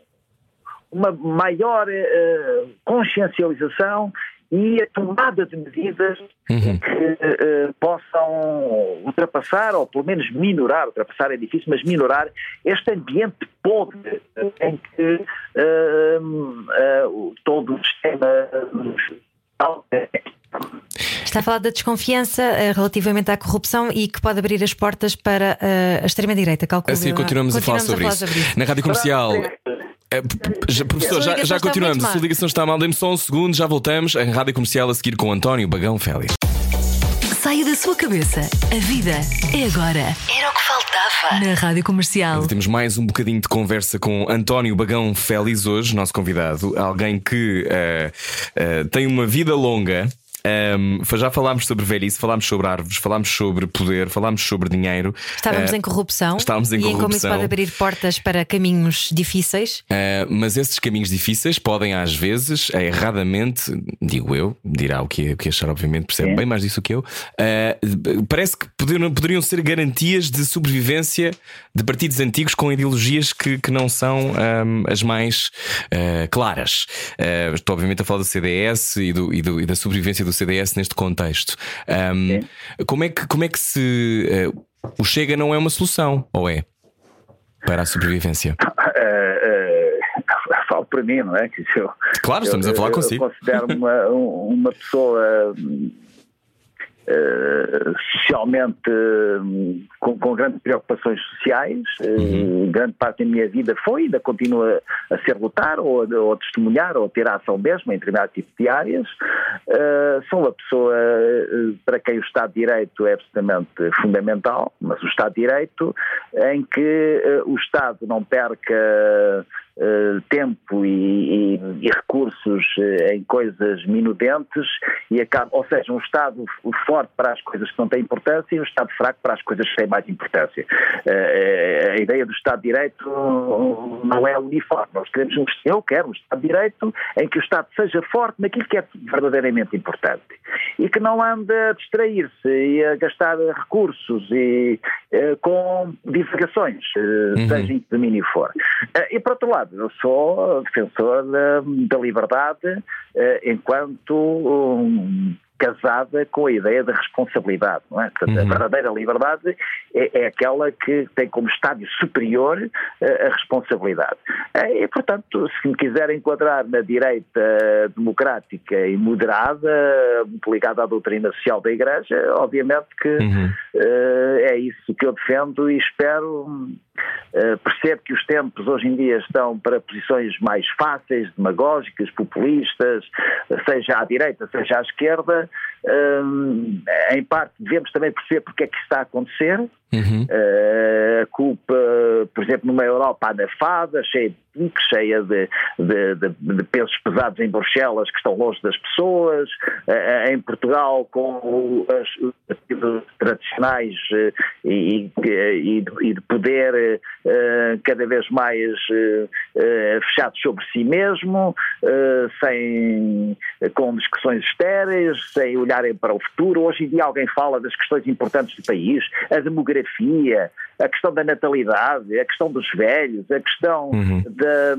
Speaker 4: uma maior uh, consciencialização e a tomada de medidas uhum. que uh, possam ultrapassar, ou pelo menos minorar, ultrapassar é difícil, mas minorar este ambiente podre em que uh, todo o sistema
Speaker 2: Está a falar da desconfiança uh, relativamente à corrupção e que pode abrir as portas para uh, a extrema-direita, calculo.
Speaker 1: Assim, continuamos, continuamos a, falar, a falar sobre, isso. isso. Na rádio comercial. É, professor, já, já continuamos. A ligação está mal, dê-me só um segundo, já voltamos. A rádio comercial a seguir com António Bagão Félix.
Speaker 5: Saia da sua cabeça. A vida é agora. Era o que faltava. Na rádio comercial.
Speaker 1: Temos mais um bocadinho de conversa com António Bagão Félix hoje, nosso convidado. Alguém que uh, uh, tem uma vida longa Um, já falámos sobre velhice, falámos sobre árvores, falámos sobre poder, falámos sobre dinheiro.
Speaker 2: Estávamos uh, em corrupção.
Speaker 1: Estávamos em
Speaker 2: e
Speaker 1: corrupção.
Speaker 2: como isso pode abrir portas para caminhos difíceis.
Speaker 1: Uh, mas esses caminhos difíceis podem, às vezes, erradamente, digo eu, dirá o que, o que achar, obviamente, percebe é. bem mais disso que eu. Uh, parece que poderiam, poderiam ser garantias de sobrevivência de partidos antigos com ideologias que, que não são um, as mais claras. estou, obviamente, a falar do CDS e, do, e, do, e da sobrevivência do CDS neste contexto. Um, como, é que, como é que se. Uh, o Chega não é uma solução, ou é? Para a sobrevivência?
Speaker 4: Uh, *laughs* uh, *laughs* falo para mim, não é?
Speaker 1: Eu, claro, estamos
Speaker 4: eu,
Speaker 1: a falar consigo.
Speaker 4: Eu considero uma, uma pessoa Uh, socialmente uh, com, com, grandes preocupações sociais. Uh, grande parte da minha vida foi, ainda continua a ser lutar, ou, ou a testemunhar, ou a ter ação mesmo em determinados tipos de áreas. sou uma pessoa para quem o Estado de Direito é absolutamente fundamental, mas o Estado de Direito em que o Estado não perca Uh, tempo e, e, e recursos uh, em coisas minudentes e acaba, ou seja, um Estado forte para as coisas que não têm importância e um Estado fraco para as coisas que têm mais importância. Uh, a ideia do Estado de Direito não é uniforme. Nós queremos um, eu quero um Estado de Direito em que o Estado seja forte naquilo que é verdadeiramente importante e que não ande a distrair-se e a gastar recursos e com divagações, uhum. seja em que domínio for. e por outro lado, eu sou defensor da, da liberdade eh, enquanto um, casada com a ideia da responsabilidade. Não é? Portanto, uhum. A verdadeira liberdade é, é, aquela que tem como estádio superior uh, a responsabilidade. E, portanto, se me quiser enquadrar na direita democrática e moderada, muito ligada à doutrina social da Igreja, obviamente que uhum. uh, é isso que eu defendo e espero. Percebo que os tempos hoje em dia estão para posições mais fáceis, demagógicas, populistas, seja à direita, seja à esquerda, em parte devemos também perceber porque é que está a acontecer. Uhum. Uh, a culpa, por exemplo, numa Europa anafada, cheia de cheia de, de, de, de, pesos pesados em Bruxelas que estão longe das pessoas, uh, em Portugal com os partidos tradicionais uh, e, e, e, de poder cada vez mais fechados sobre si mesmo, sem, com discussões estéreis, sem olharem para o futuro. Hoje em dia alguém fala das questões importantes do país, a demografia, a questão da natalidade, a questão dos velhos, a questão uhum. da,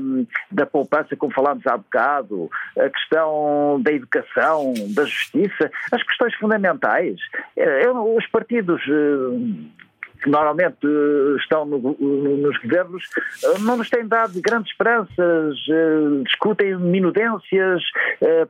Speaker 4: da poupança, como falámos há bocado, a questão da educação, da justiça, as questões fundamentais. Eu, os partidos eh, que normalmente eh, estão no, nos governos, eh, não nos têm dado grandes esperanças, eh, discutem minudências,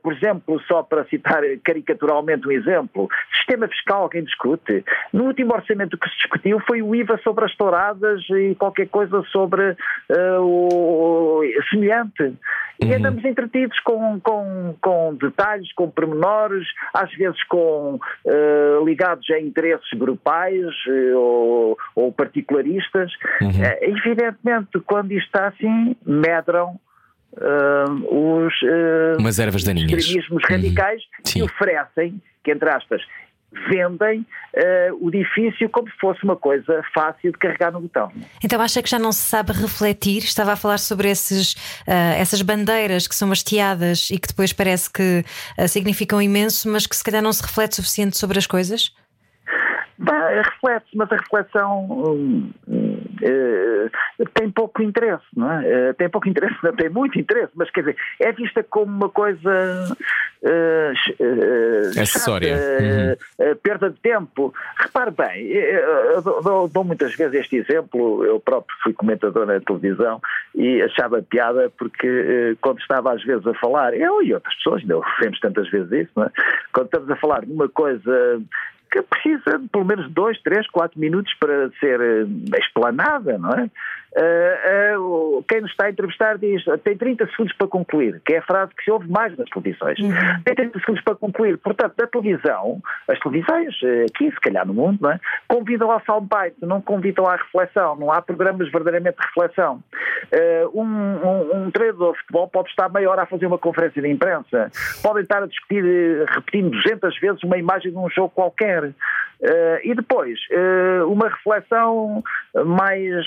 Speaker 4: por exemplo, só para citar caricaturalmente um exemplo, sistema fiscal quem discute. No último orçamento que se discutiu foi o IVA sobre as touradas e qualquer coisa sobre uh, o semelhante. E uhum. andamos entretidos com, com, com detalhes, com pormenores, às vezes com uh, ligados a interesses grupais uh, ou, ou, particularistas. Uhum. Uh, evidentemente, quando isto está assim, medram os
Speaker 1: Umas ervas daninhas.
Speaker 4: extremismos uhum. radicais que oferecem, que entre aspas, vendem uh, o difícil como se fosse uma coisa fácil de carregar no botão.
Speaker 2: Então acha que já não se sabe refletir? Estava a falar sobre esses, uh, essas bandeiras que são hasteadas e que depois parece que uh, significam imenso, mas que se calhar não se reflete o suficiente sobre as coisas?
Speaker 4: Reflete mas a reflexão hum, uh, tem pouco interesse, não é? Uh, tem pouco interesse, não tem muito interesse, mas quer dizer, é vista como uma coisa
Speaker 1: uh, acessória,
Speaker 4: uhum. perda de tempo. Repare bem, eu dou, dou, muitas vezes este exemplo, eu próprio fui comentador na televisão e achava piada porque quando estava às vezes a falar, eu e outras pessoas, ainda ouvimos tantas vezes isso, não é? quando estamos a falar de uma coisa que precisa de pelo menos dois, três, quatro minutos para ser explanada, não é? Uh, uh, quem nos está a entrevistar diz tem 30 segundos para concluir, que é a frase que se ouve mais nas televisões. Uhum. Tem 30 segundos para concluir. Portanto, na televisão, as televisões, aqui se calhar no mundo, não é? convidam ao soundbite, não convidam à reflexão, não há programas verdadeiramente de reflexão. Uh, um, um, um treinador de futebol pode estar meia hora a fazer uma conferência de imprensa, podem estar a discutir, repetindo 200 vezes uma imagem de um jogo qualquer. E depois, uma reflexão mais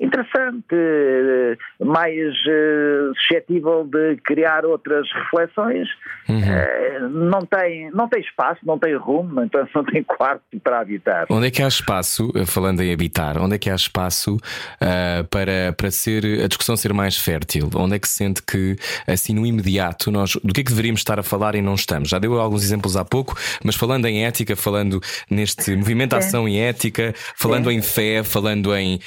Speaker 4: interessante, mais suscetível de criar outras reflexões. Uhum. não, tem, não tem espaço, não tem rumo, então não tem quarto para habitar.
Speaker 1: Onde é que há espaço, falando em habitar, onde é que há espaço para, para ser, a discussão ser mais fértil? Onde é que se sente que, assim, no imediato, nós do que é que deveríamos estar a falar e não estamos? Já deu alguns exemplos há pouco, mas falando em ética, falando neste movimento de ação e ética, falando em fé, falando em.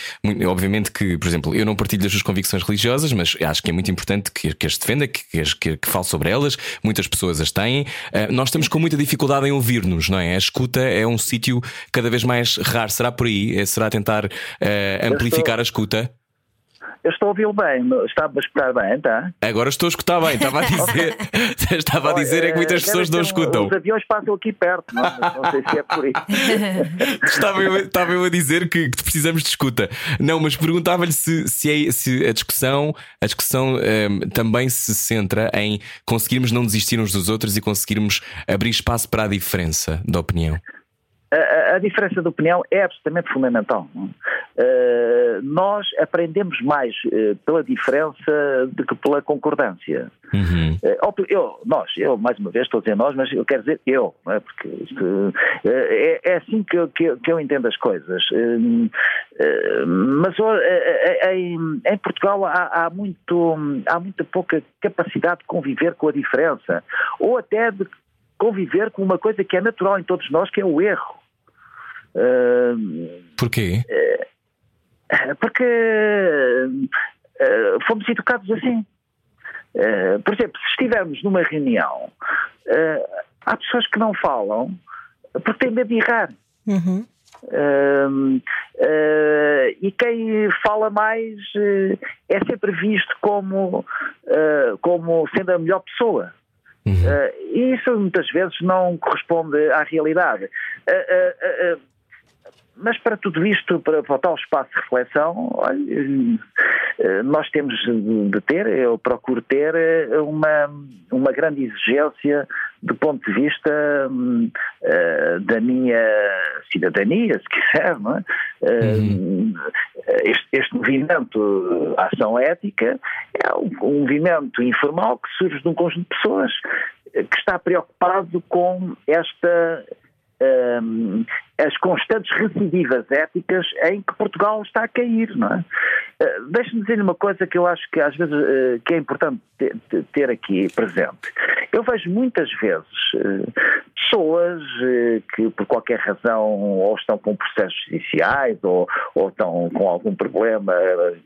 Speaker 1: Obviamente que, por exemplo, eu não partilho das suas convicções religiosas, mas acho que é muito importante que, que as defenda, que, que, que fale sobre elas. Muitas pessoas as têm. Uh, nós estamos com muita dificuldade em ouvir-nos, não é? A escuta é um sítio cada vez mais raro. Será por aí? É, será tentar uh, amplificar a escuta?
Speaker 4: Eu estou a ouvi-lo bem, está a escutar bem, está?
Speaker 1: Agora estou a escutar bem, estava a *laughs* dizer. estava a dizer é que muitas pessoas não escutam.
Speaker 4: Os aviões passam aqui perto, não, não sei se é por isso. *laughs*
Speaker 1: estava, eu, estava eu a dizer que, que precisamos de escuta. Não, mas perguntava-lhe se, se, é, se, a discussão, a discussão um, ehm, também se centra em conseguirmos não desistir uns dos outros e conseguirmos abrir espaço para a diferença de opinião
Speaker 4: a, a, diferença de opinião é absolutamente fundamental. Uh, nós aprendemos mais uh, pela diferença do que pela concordância. Uhum. Uh, eu, nós, eu mais uma vez estou a dizer nós, mas eu quero dizer eu, é? porque é, é, assim que eu, que, eu, que eu entendo as coisas. mas em, em, Portugal há, há, muito, há muita pouca capacidade de conviver com a diferença, ou até de conviver com uma coisa que é natural em todos nós, que é o erro.
Speaker 1: Uh, Porquê?
Speaker 4: Uh, porque uh, fomos educados assim. Uh, por exemplo, se estivermos numa reunião, há pessoas que não falam porque têm medo de errar. Uhum. e quem fala mais é sempre visto como, como sendo a melhor pessoa. Uhum. e isso muitas vezes não corresponde à realidade. Mas para tudo isto, para, para tal espaço de reflexão, olha, eh, nós temos de ter, eu procuro ter eh, uma, uma grande exigência do ponto de vista uh, da minha cidadania, se quiser, não é? Uhum. este, este, movimento Ação Ética é um, um movimento informal que surge de um conjunto de pessoas que está preocupado com esta um, as constantes recidivas éticas em que Portugal está a cair, não é? Uh, Deixe-me dizer uma coisa que eu acho que às vezes uh, que é importante ter, ter, aqui presente. Eu vejo muitas vezes uh, pessoas que por qualquer razão ou estão com processos judiciais ou, ou estão com algum problema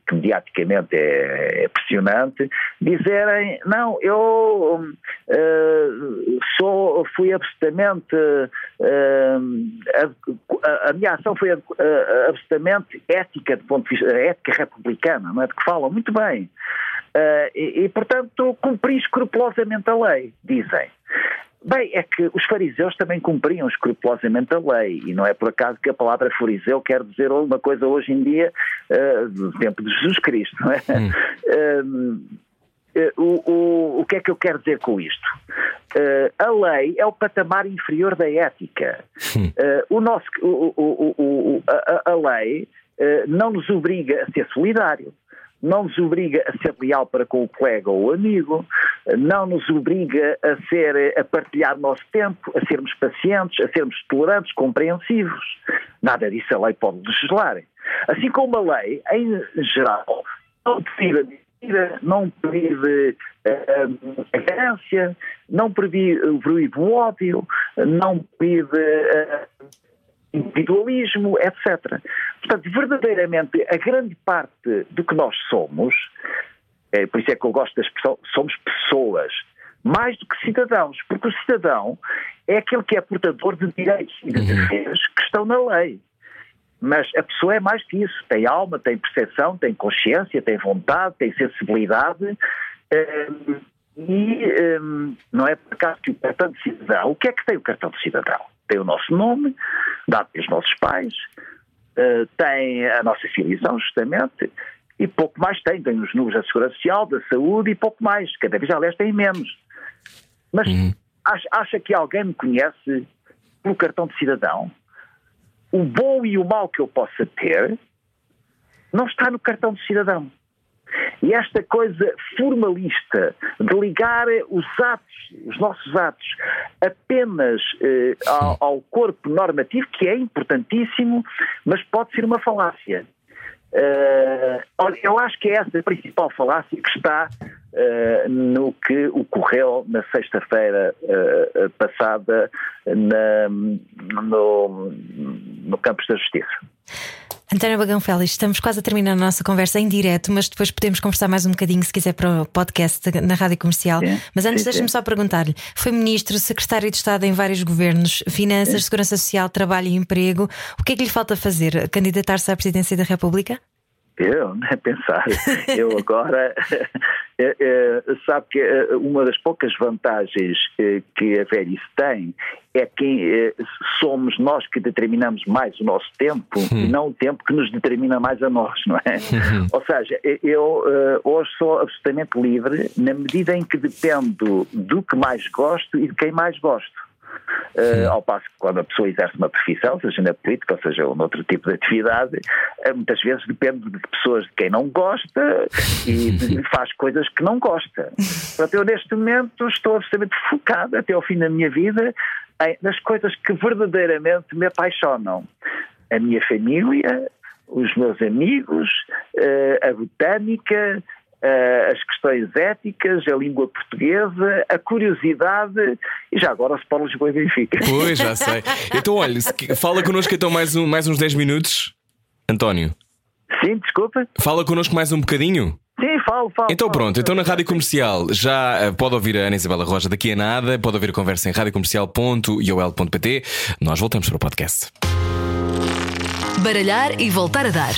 Speaker 4: que mediaticamente é, é pressionante, dizerem não, eu sou, fui absolutamente a, a, minha ação foi absolutamente ética, do ponto de vista ética republicana, não é? de que falam muito bem. Uh, e, e, portanto, cumpri escrupulosamente a lei, dizem. Bem, é que os fariseus também cumpriam escrupulosamente a lei, e não é por acaso que a palavra fariseu quer dizer alguma coisa hoje em dia, uh, do tempo de Jesus Cristo, não é? Hum. Uh, *laughs* o, o, o que é que eu quero dizer com isto? Uh, a lei é o patamar inferior da ética. Uh, o nosso, o, a, a, lei não nos obriga a ser solidário, não nos obriga a ser leal para com o colega ou o amigo, não nos obriga a, ser, a partilhar o nosso tempo, a sermos pacientes, a sermos tolerantes, compreensivos. Nada disso a lei pode legislar. Assim como a lei, em geral, não precisa não proíbe a ganância, não proíbe, proíbe o ódio, não proíbe uh, individualismo, etc. Portanto, verdadeiramente, a grande parte do que nós somos, é, por isso é que eu gosto da expressão, somos pessoas, mais do que cidadãos, porque o cidadão é aquele que é portador de direitos e de uhum. deveres que estão na lei. Mas a pessoa é mais que isso. Tem alma, tem percepção, tem consciência, tem vontade, tem sensibilidade. Um, e um, não é por acaso que o cartão de cidadão. O que é que tem o cartão de cidadão? Tem o nosso nome, dado pelos nossos pais, uh, tem a nossa filiação, justamente, e pouco mais tem. Tem os números da Segurança Social, da Saúde e pouco mais. Cada vez, aliás, tem menos. Mas uhum. acha, acha que alguém me conhece pelo cartão de cidadão? O bom e o mau que eu possa ter não está no cartão de cidadão. E esta coisa formalista de ligar os atos, os nossos atos, apenas eh, ao, ao, corpo normativo, que é importantíssimo, mas pode ser uma falácia. Uh, olha, eu acho que é essa a principal falácia que está uh, no que ocorreu na sexta-feira uh, passada na, no, no Campos da Justiça.
Speaker 2: António Bagão Félix, estamos quase a terminar a nossa conversa em direto, mas depois podemos conversar mais um bocadinho, se quiser, para o podcast na rádio comercial. Sim, mas antes, deixe-me só perguntar-lhe: foi ministro, secretário de Estado em vários governos, Finanças, sim. Segurança Social, Trabalho e Emprego. O que é que lhe falta fazer? Candidatar-se à presidência da República?
Speaker 4: Eu, nem *laughs* pensar. Eu agora. *laughs* É, é, sabe que é, uma das poucas vantagens que a velhice tem é que somos nós que determinamos mais o nosso tempo hum. e não o tempo que nos determina mais a nós, não é? Hum. Ou seja, eu hoje sou absolutamente livre na medida em que dependo do que mais gosto e de quem mais gosto. Uh, ao passo que quando a pessoa exerce uma profissão, seja na política ou seja noutro tipo de atividade, uh, muitas vezes depende de pessoas de quem não gosta e *laughs* faz coisas que não gosta. Portanto, eu neste momento estou absolutamente focado até ao fim da minha vida em, nas coisas que verdadeiramente me apaixonam. A minha família, os meus amigos, uh, a botânica, as questões éticas, a língua portuguesa, a curiosidade e já agora o Sport Lisboa e Benfica.
Speaker 1: Pois, já sei. Então, olha, fala connosco então mais, um, mais uns 10 minutos, António.
Speaker 4: Sim, desculpa.
Speaker 1: Fala connosco mais um bocadinho.
Speaker 4: Sim, falo, falo.
Speaker 1: Então
Speaker 4: falo.
Speaker 1: pronto, então na Rádio Comercial já eh, pode ouvir a Ana Isabela Roja daqui a nada, pode ouvir a conversa em radiocomercial.iol.pt. Nós voltamos para o podcast.
Speaker 5: Baralhar e voltar a dar.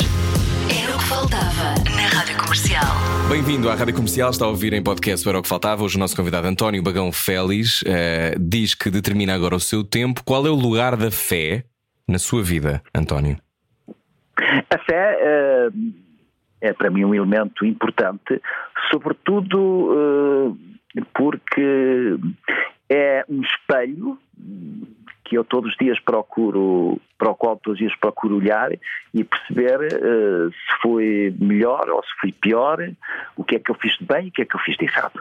Speaker 5: O faltava na Rádio Comercial.
Speaker 1: Bem-vindo à Rádio Comercial, está a ouvir em podcast Era o que faltava. Hoje o nosso convidado António Bagão Félix uh, diz que determina agora o seu tempo. Qual é o lugar da fé na sua vida, António?
Speaker 4: A fé uh, é para mim um elemento importante, sobretudo uh, porque é um espelho que eu todos os dias procuro, para o qual todos os dias procuro olhar e perceber uh, se foi melhor ou se foi pior, o que é que eu fiz de bem e o que é que eu fiz de errado.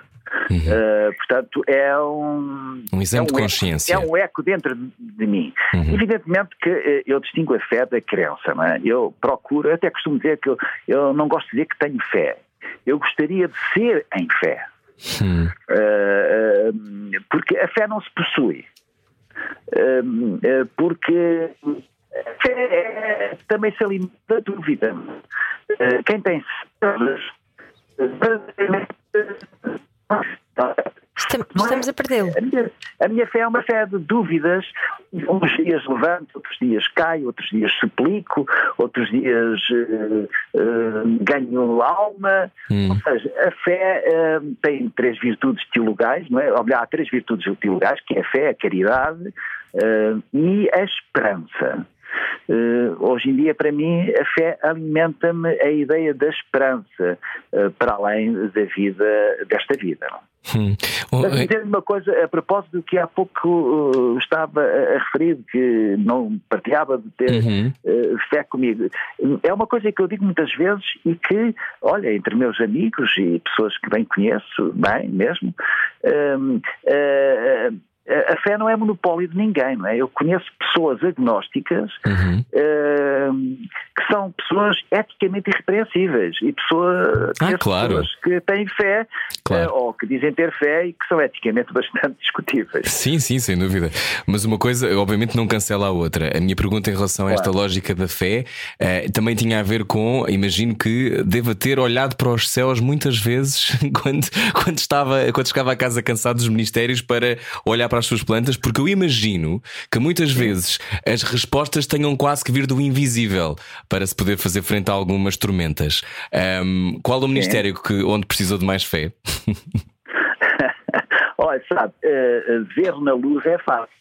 Speaker 4: Uhum. Uh, portanto, é um.
Speaker 1: Um exame
Speaker 4: é um
Speaker 1: de consciência.
Speaker 4: Eco, é um eco dentro de, mim. Uhum. Evidentemente que uh, eu distingo a fé da crença, não é? Eu procuro, até costumo dizer que eu, eu não gosto de dizer que tenho fé. Eu gostaria de ser em fé. Hum. Porque a fé não se possui. Eh, porque também se alimenta da dúvida. Eh, quem tem
Speaker 2: Estamos a perdê-lo.
Speaker 4: A, a minha fé é uma fé de dúvidas. Uns dias levanto, outros dias caio, outros dias suplico, outros dias uh, uh, ganho alma. Hum. Ou seja, a fé uh, tem três virtudes teologais, não é? Olha, há três virtudes teologais, que é a fé, a caridade e a esperança. Uh, hoje em dia, para mim, a fé alimenta-me a ideia da esperança uh, para além da vida, desta vida. Hum. Mas dizer uma coisa a propósito do que há pouco uh, estava a, a, referir, que não partilhava de ter uhum. fé comigo. É uma coisa que eu digo muitas vezes e que, olha, entre meus amigos e pessoas que bem conheço, bem mesmo, a fé não é monopólio de ninguém, não é? Eu conheço pessoas agnósticas uhum. uh, que são pessoas eticamente irrepreensíveis e pessoa,
Speaker 1: ah, claro.
Speaker 4: pessoas que têm fé claro. uh, ou que dizem ter fé e que são eticamente bastante *laughs* discutíveis.
Speaker 1: Sim, sim, sem dúvida. Mas uma coisa, obviamente, não cancela a outra. A minha pergunta em relação a esta lógica da fé uh, também tinha a ver com, imagino que deva ter olhado para os céus muitas vezes *laughs* quando, quando, estava, quando chegava a casa cansado dos ministérios para olhar para para as suas plantas, porque eu imagino que muitas vezes as respostas tenham quase que vir do invisível para se poder fazer frente a algumas tormentas. Um, qual o ministério que, onde precisou de mais fé? *laughs*
Speaker 4: Olha, sabe, uh, ver na luz é fácil.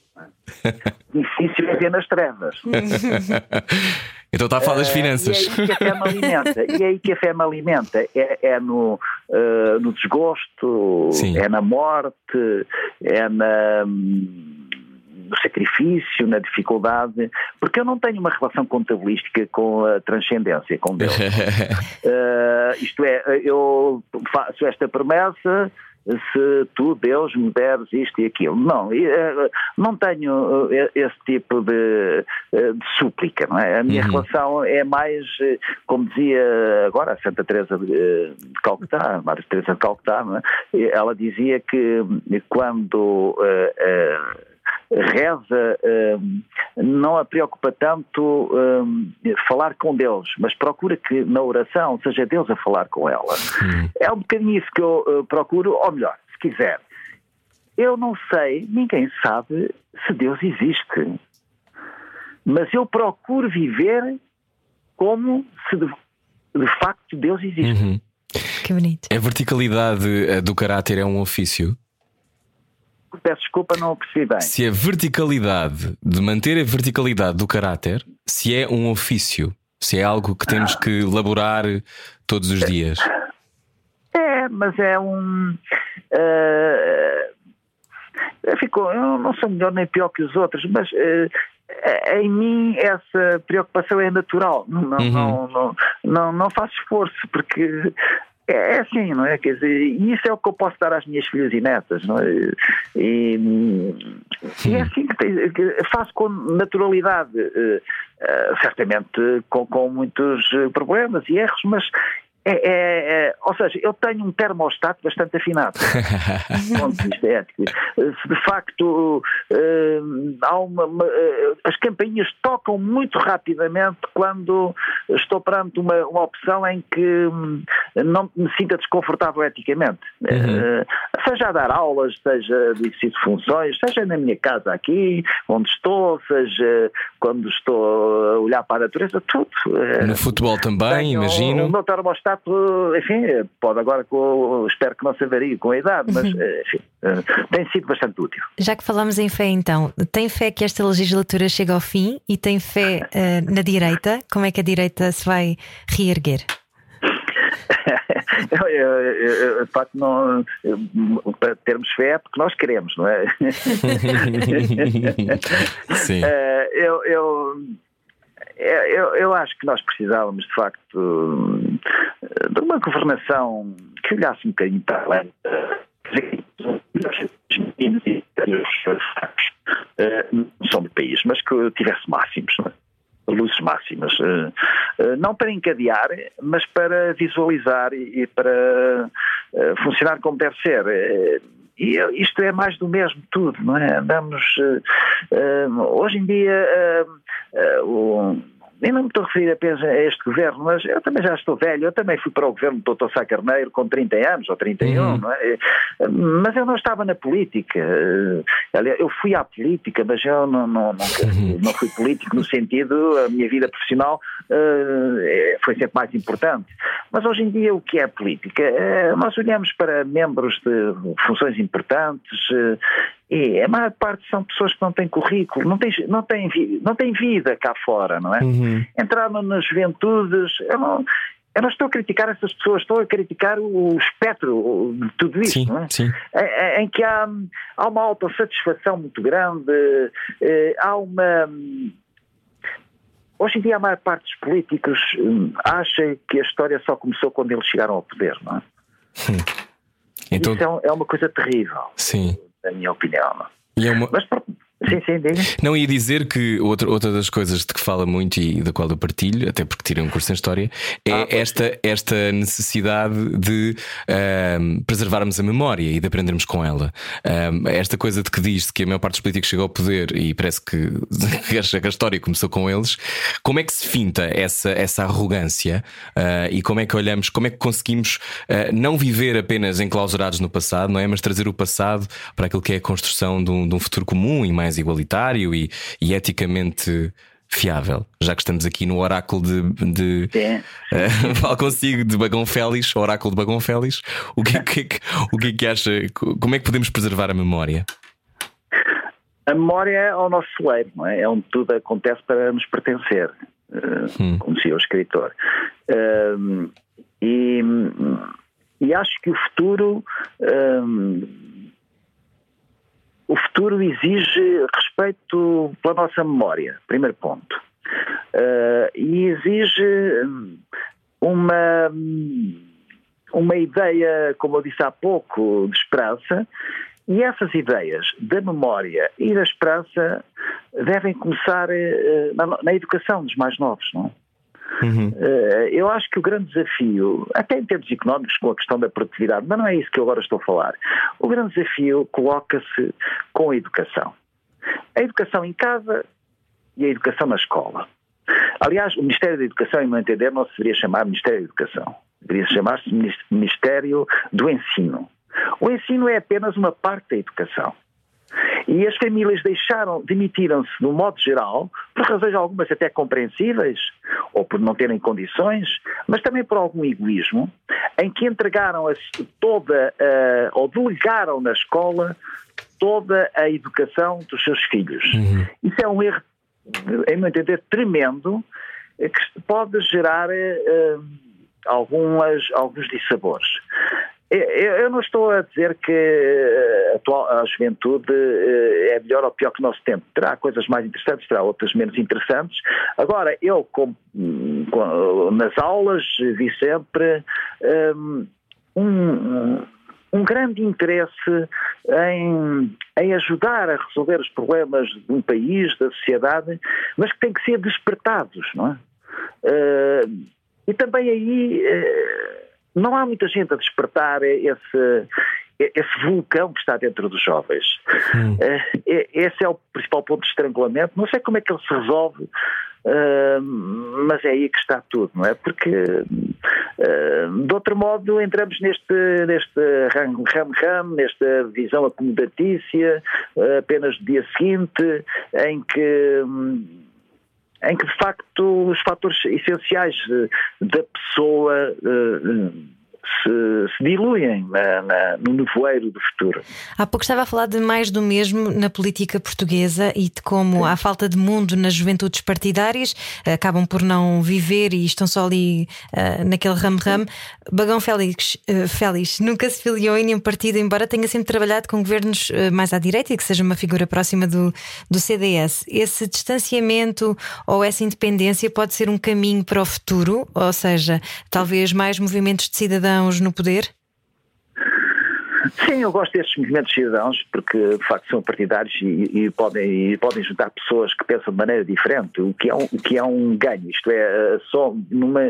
Speaker 4: *laughs* Difícil é ver nas trevas. *laughs*
Speaker 1: então está a falar das eh, finanças.
Speaker 4: Uh, e é aí que a fé me alimenta. E é aí que a fé me alimenta. É, é no, uh, no desgosto, Sim. é na morte, é na no sacrifício, na dificuldade, porque eu não tenho uma relação contabilística com a transcendência, com Deus. uh, *laughs* isto é, eu faço esta promessa, se tu, Deus, me deres isto e aquilo. Não, eh, não tenho eh, esse tipo de, eh, de súplica, não é? A minha uhum. relação é mais, como dizia agora a Santa Teresa de Calcutá, a Madre Teresa de Calcutá, é? ela dizia que quando uh, uh, reza hum, não a preocupa tanto hum, falar com Deus, mas procura que na oração seja Deus a falar com ela. Hum. É um bocadinho isso que eu uh, procuro, ou melhor, se quiser. Eu não sei, ninguém sabe se Deus existe. Mas eu procuro viver como se de, de facto Deus existe. Uhum.
Speaker 2: Que bonito.
Speaker 1: A verticalidade eh, do caráter é um ofício?
Speaker 4: Peço desculpa, não o percebi bem.
Speaker 1: Se a verticalidade, de manter a verticalidade do caráter, se é um ofício, se é algo que temos que elaborar todos os dias.
Speaker 4: É, mas é um. Uh, ficou, eu não sou melhor nem pior que os outros, mas uh, em mim essa preocupação é natural. Não, uhum. não, não, não, não faço esforço, porque é, é assim, não é? Quer dizer, isso é o que eu posso dar às minhas filhas e netas, não é? E, e é assim que, tem, que, faço com naturalidade, uh, uh, certamente com, com muitos problemas e erros, mas é, é, é, ou seja, eu tenho um termostato bastante afinado. *laughs* ponto de vista ético. De facto uh, há uma, uh, as campainhas tocam muito rapidamente quando estou perante uma, uma opção em que um, não me sinta desconfortável eticamente. Uhum. Uh, seja a dar aulas, seja de exercício de funções, seja na minha casa aqui, onde estou, seja quando estou a olhar para a natureza, tudo.
Speaker 1: No futebol também, imagino.
Speaker 4: O meu termostato enfim, pode agora, com, espero que não se avarie com a idade, mas uhum. eh, enfim, eh, tem sido bastante útil.
Speaker 2: Já que falamos em fé, então, tem fé que esta legislatura chegue ao fim e tem fé uh, na direita? Como é que a direita se vai reerguer? *laughs*
Speaker 4: eu, eu, eu, de facto, não, para termos fé é porque nós queremos, não é? *laughs*
Speaker 1: Sim.
Speaker 4: Uh, eu, eu é, eu, eu, acho que nós precisávamos, de facto, de uma governação que olhasse um bocadinho para além. Não são do país, mas que tivesse máximos, é? luzes máximas, não para encadear, mas para visualizar e para funcionar como deve ser. E isto é mais do mesmo tudo, não é? Andamos. Hoje em dia, o e não me estou a referir apenas a este governo, mas eu também já estou velho, eu também fui para o governo do Dr. Sá Carneiro com 30 anos ou 31, uhum. não é? Mas eu não estava na política. Eu fui à política, mas eu não, não, não, uhum. não fui político no sentido, a minha vida profissional uh, foi sempre mais importante. Mas hoje em dia o que é política? Uh, nós olhamos para membros de funções importantes uh, e a maior parte são pessoas que não têm currículo, não têm, não têm, não têm vida cá fora, não é? Uhum. Entraram nas juventudes, eu não, eu não estou a criticar essas pessoas, estou a criticar o espectro de tudo isto, sim, não é? Sim. Em, em, que há, há uma autossatisfação muito grande, eh, há uma. Hoje em dia a maior parte dos políticos hum, acha que a história só começou quando eles chegaram ao poder, não é? Hum. Então... Isso é, é uma coisa terrível.
Speaker 1: Sim
Speaker 4: na minha opinião.
Speaker 1: É uma...
Speaker 4: Mas Sim, sim, diga.
Speaker 1: Não ia dizer que outra, outra das coisas de que fala muito e da qual eu partilho, até porque tirei um curso em História, é
Speaker 4: Ah,
Speaker 1: esta, esta necessidade de ahm, preservarmos a memória e de aprendermos com ela. Ahm, esta coisa de que diz que a maior parte dos políticos chegou ao poder e parece que, *laughs* a história começou com eles. Como é que se finta essa, essa arrogância ah, e como é que olhamos, como é que conseguimos ah, não viver apenas enclausurados no passado, não é? Mas trazer o passado para aquilo que é a construção de um, de um futuro comum e mais igualitário e, e eticamente fiável. Já que estamos aqui no oráculo de. de *laughs* falo consigo de Bagão Félix, oráculo de Bagão Félix. O que, é que- o que é que acha? Como é que podemos preservar a memória?
Speaker 4: A memória é o nosso celeiro, não é? É onde tudo acontece para nos pertencer, eh,
Speaker 1: Hum.
Speaker 4: como dizia o escritor. Um, e, e acho que o futuro. um, o futuro exige respeito pela nossa memória, primeiro ponto. Uh, e exige hum, uma, uma ideia, como eu disse há pouco, de esperança, e essas ideias da memória e da esperança devem começar eh, na, na educação dos mais novos, não é?
Speaker 1: Uhum.
Speaker 4: Eh, Eu acho que o grande desafio, até em termos económicos, com a questão da produtividade, mas não é isso que eu agora estou a falar. O grande desafio coloca-se com a educação. A educação em casa e a educação na escola. Aliás, o Ministério da Educação, em meu entender, não se deveria chamar Ministério da Educação. Deveria chamar-se Minis- Ministério do Ensino. O ensino é apenas uma parte da educação. E as famílias deixaram, demitiram-se, no modo geral, por razões algumas até compreensíveis, ou por não terem condições, mas também por algum egoísmo, em que entregaram toda, a- ou delegaram na escola toda a educação dos seus filhos. Isso é um erro, em meu entender, tremendo, que pode gerar eh, algumas, alguns dissabores. Eu- não estou a dizer que eh, a, juventude eh, é melhor ou pior que o nosso tempo. Terá coisas mais interessantes, terá outras menos interessantes. Agora, eu, com- com- nas aulas, vi sempre hum, um, um grande interesse em, em ajudar a resolver os problemas de um país, da sociedade, mas que têm que ser despertados, não é? Eh, e também aí não há muita gente a despertar esse, esse vulcão que está dentro dos jovens. Eh, esse é o principal ponto de estrangulamento. Não sei como é que ele se resolve, eh, mas é aí que está tudo, não é? Porque, eh, de outro modo, entramos neste, neste ram-ram, nesta visão acomodatícia, apenas do dia seguinte, em que. Em que de facto os fatores essenciais eh, da pessoa eh, se, se diluem na- na- no nevoeiro do futuro.
Speaker 2: Há pouco estava a falar de mais do mesmo na política portuguesa e de como há falta de mundo nas juventudes partidárias, acabam por não viver e estão só ali ah, naquele ramo-ramo. Bagão Félix, eh, Félix nunca se filiou em nenhum partido, embora tenha sempre trabalhado com governos eh, mais à direita e que seja uma figura próxima do, do CDS. Esse distanciamento ou essa independência pode ser um caminho para o futuro, ou seja, talvez mais movimentos de cidadãos no poder?
Speaker 4: Sim, eu gosto destes movimentos cidadãos porque de facto são partidários e, e podem, e podem juntar pessoas que pensam de maneira diferente, o que é um, o que é um ganho. Isto é, só numa,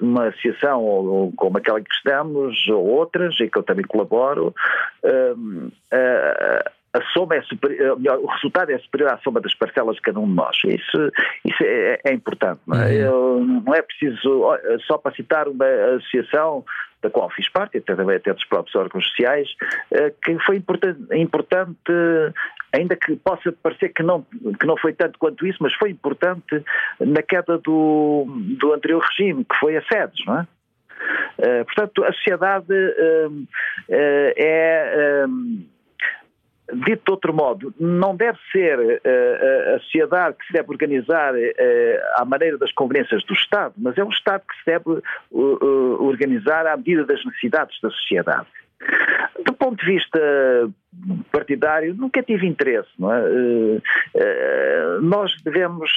Speaker 4: numa associação ou, ou como aquela que estamos, ou outras, em que eu também colaboro, hum, a, a soma é superior, melhor, o resultado é superior à soma das parcelas de cada um de nós. Isso, isso é, é importante. Não é? Eu- não é preciso, só para citar uma associação da qual fiz parte, até até dos próprios órgãos sociais, eh, que foi importante, importante, ainda que possa parecer que não, que não foi tanto quanto isso, mas foi importante na queda do, do anterior regime, que foi a SEDES, não é? Eh, portanto, a sociedade eh, é. Dito de outro modo, não deve ser eh, a sociedade que se deve organizar eh, à maneira das conveniências do Estado, mas é o Estado que se deve uh, uh, organizar à medida das necessidades da sociedade. Do ponto de vista partidário, nunca tive interesse. Não é? Nós devemos,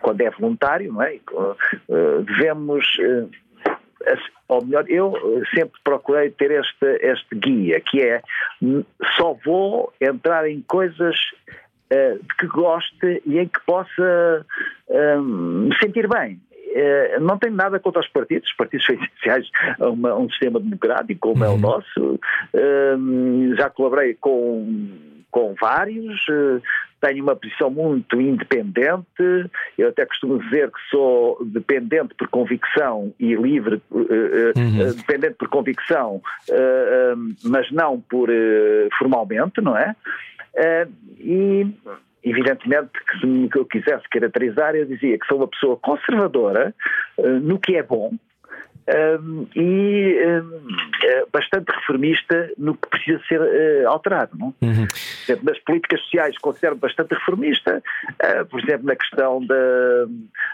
Speaker 4: quando é voluntário, não é? Devemos. Eh, ou melhor, eu sempre procurei ter este, este guia, que é hum, só vou entrar em coisas de que goste e em que possa me sentir bem. Não tenho nada contra os partidos, os partidos são *laughs* essenciais a, uma, um sistema democrático como é o uhum. nosso. Já colaborei com com vários, tenho uma posição muito independente, eu até costumo dizer que sou dependente por convicção e livre, uhum. dependente por convicção, mas não por formalmente, não é? E evidentemente que se eu quisesse caracterizar, eu dizia que sou uma pessoa conservadora no que é bom, um, e um, é bastante reformista no que precisa ser uh, alterado. Não? Uhum. Exemplo, nas políticas sociais considero bastante reformista, uh, por exemplo, na questão da,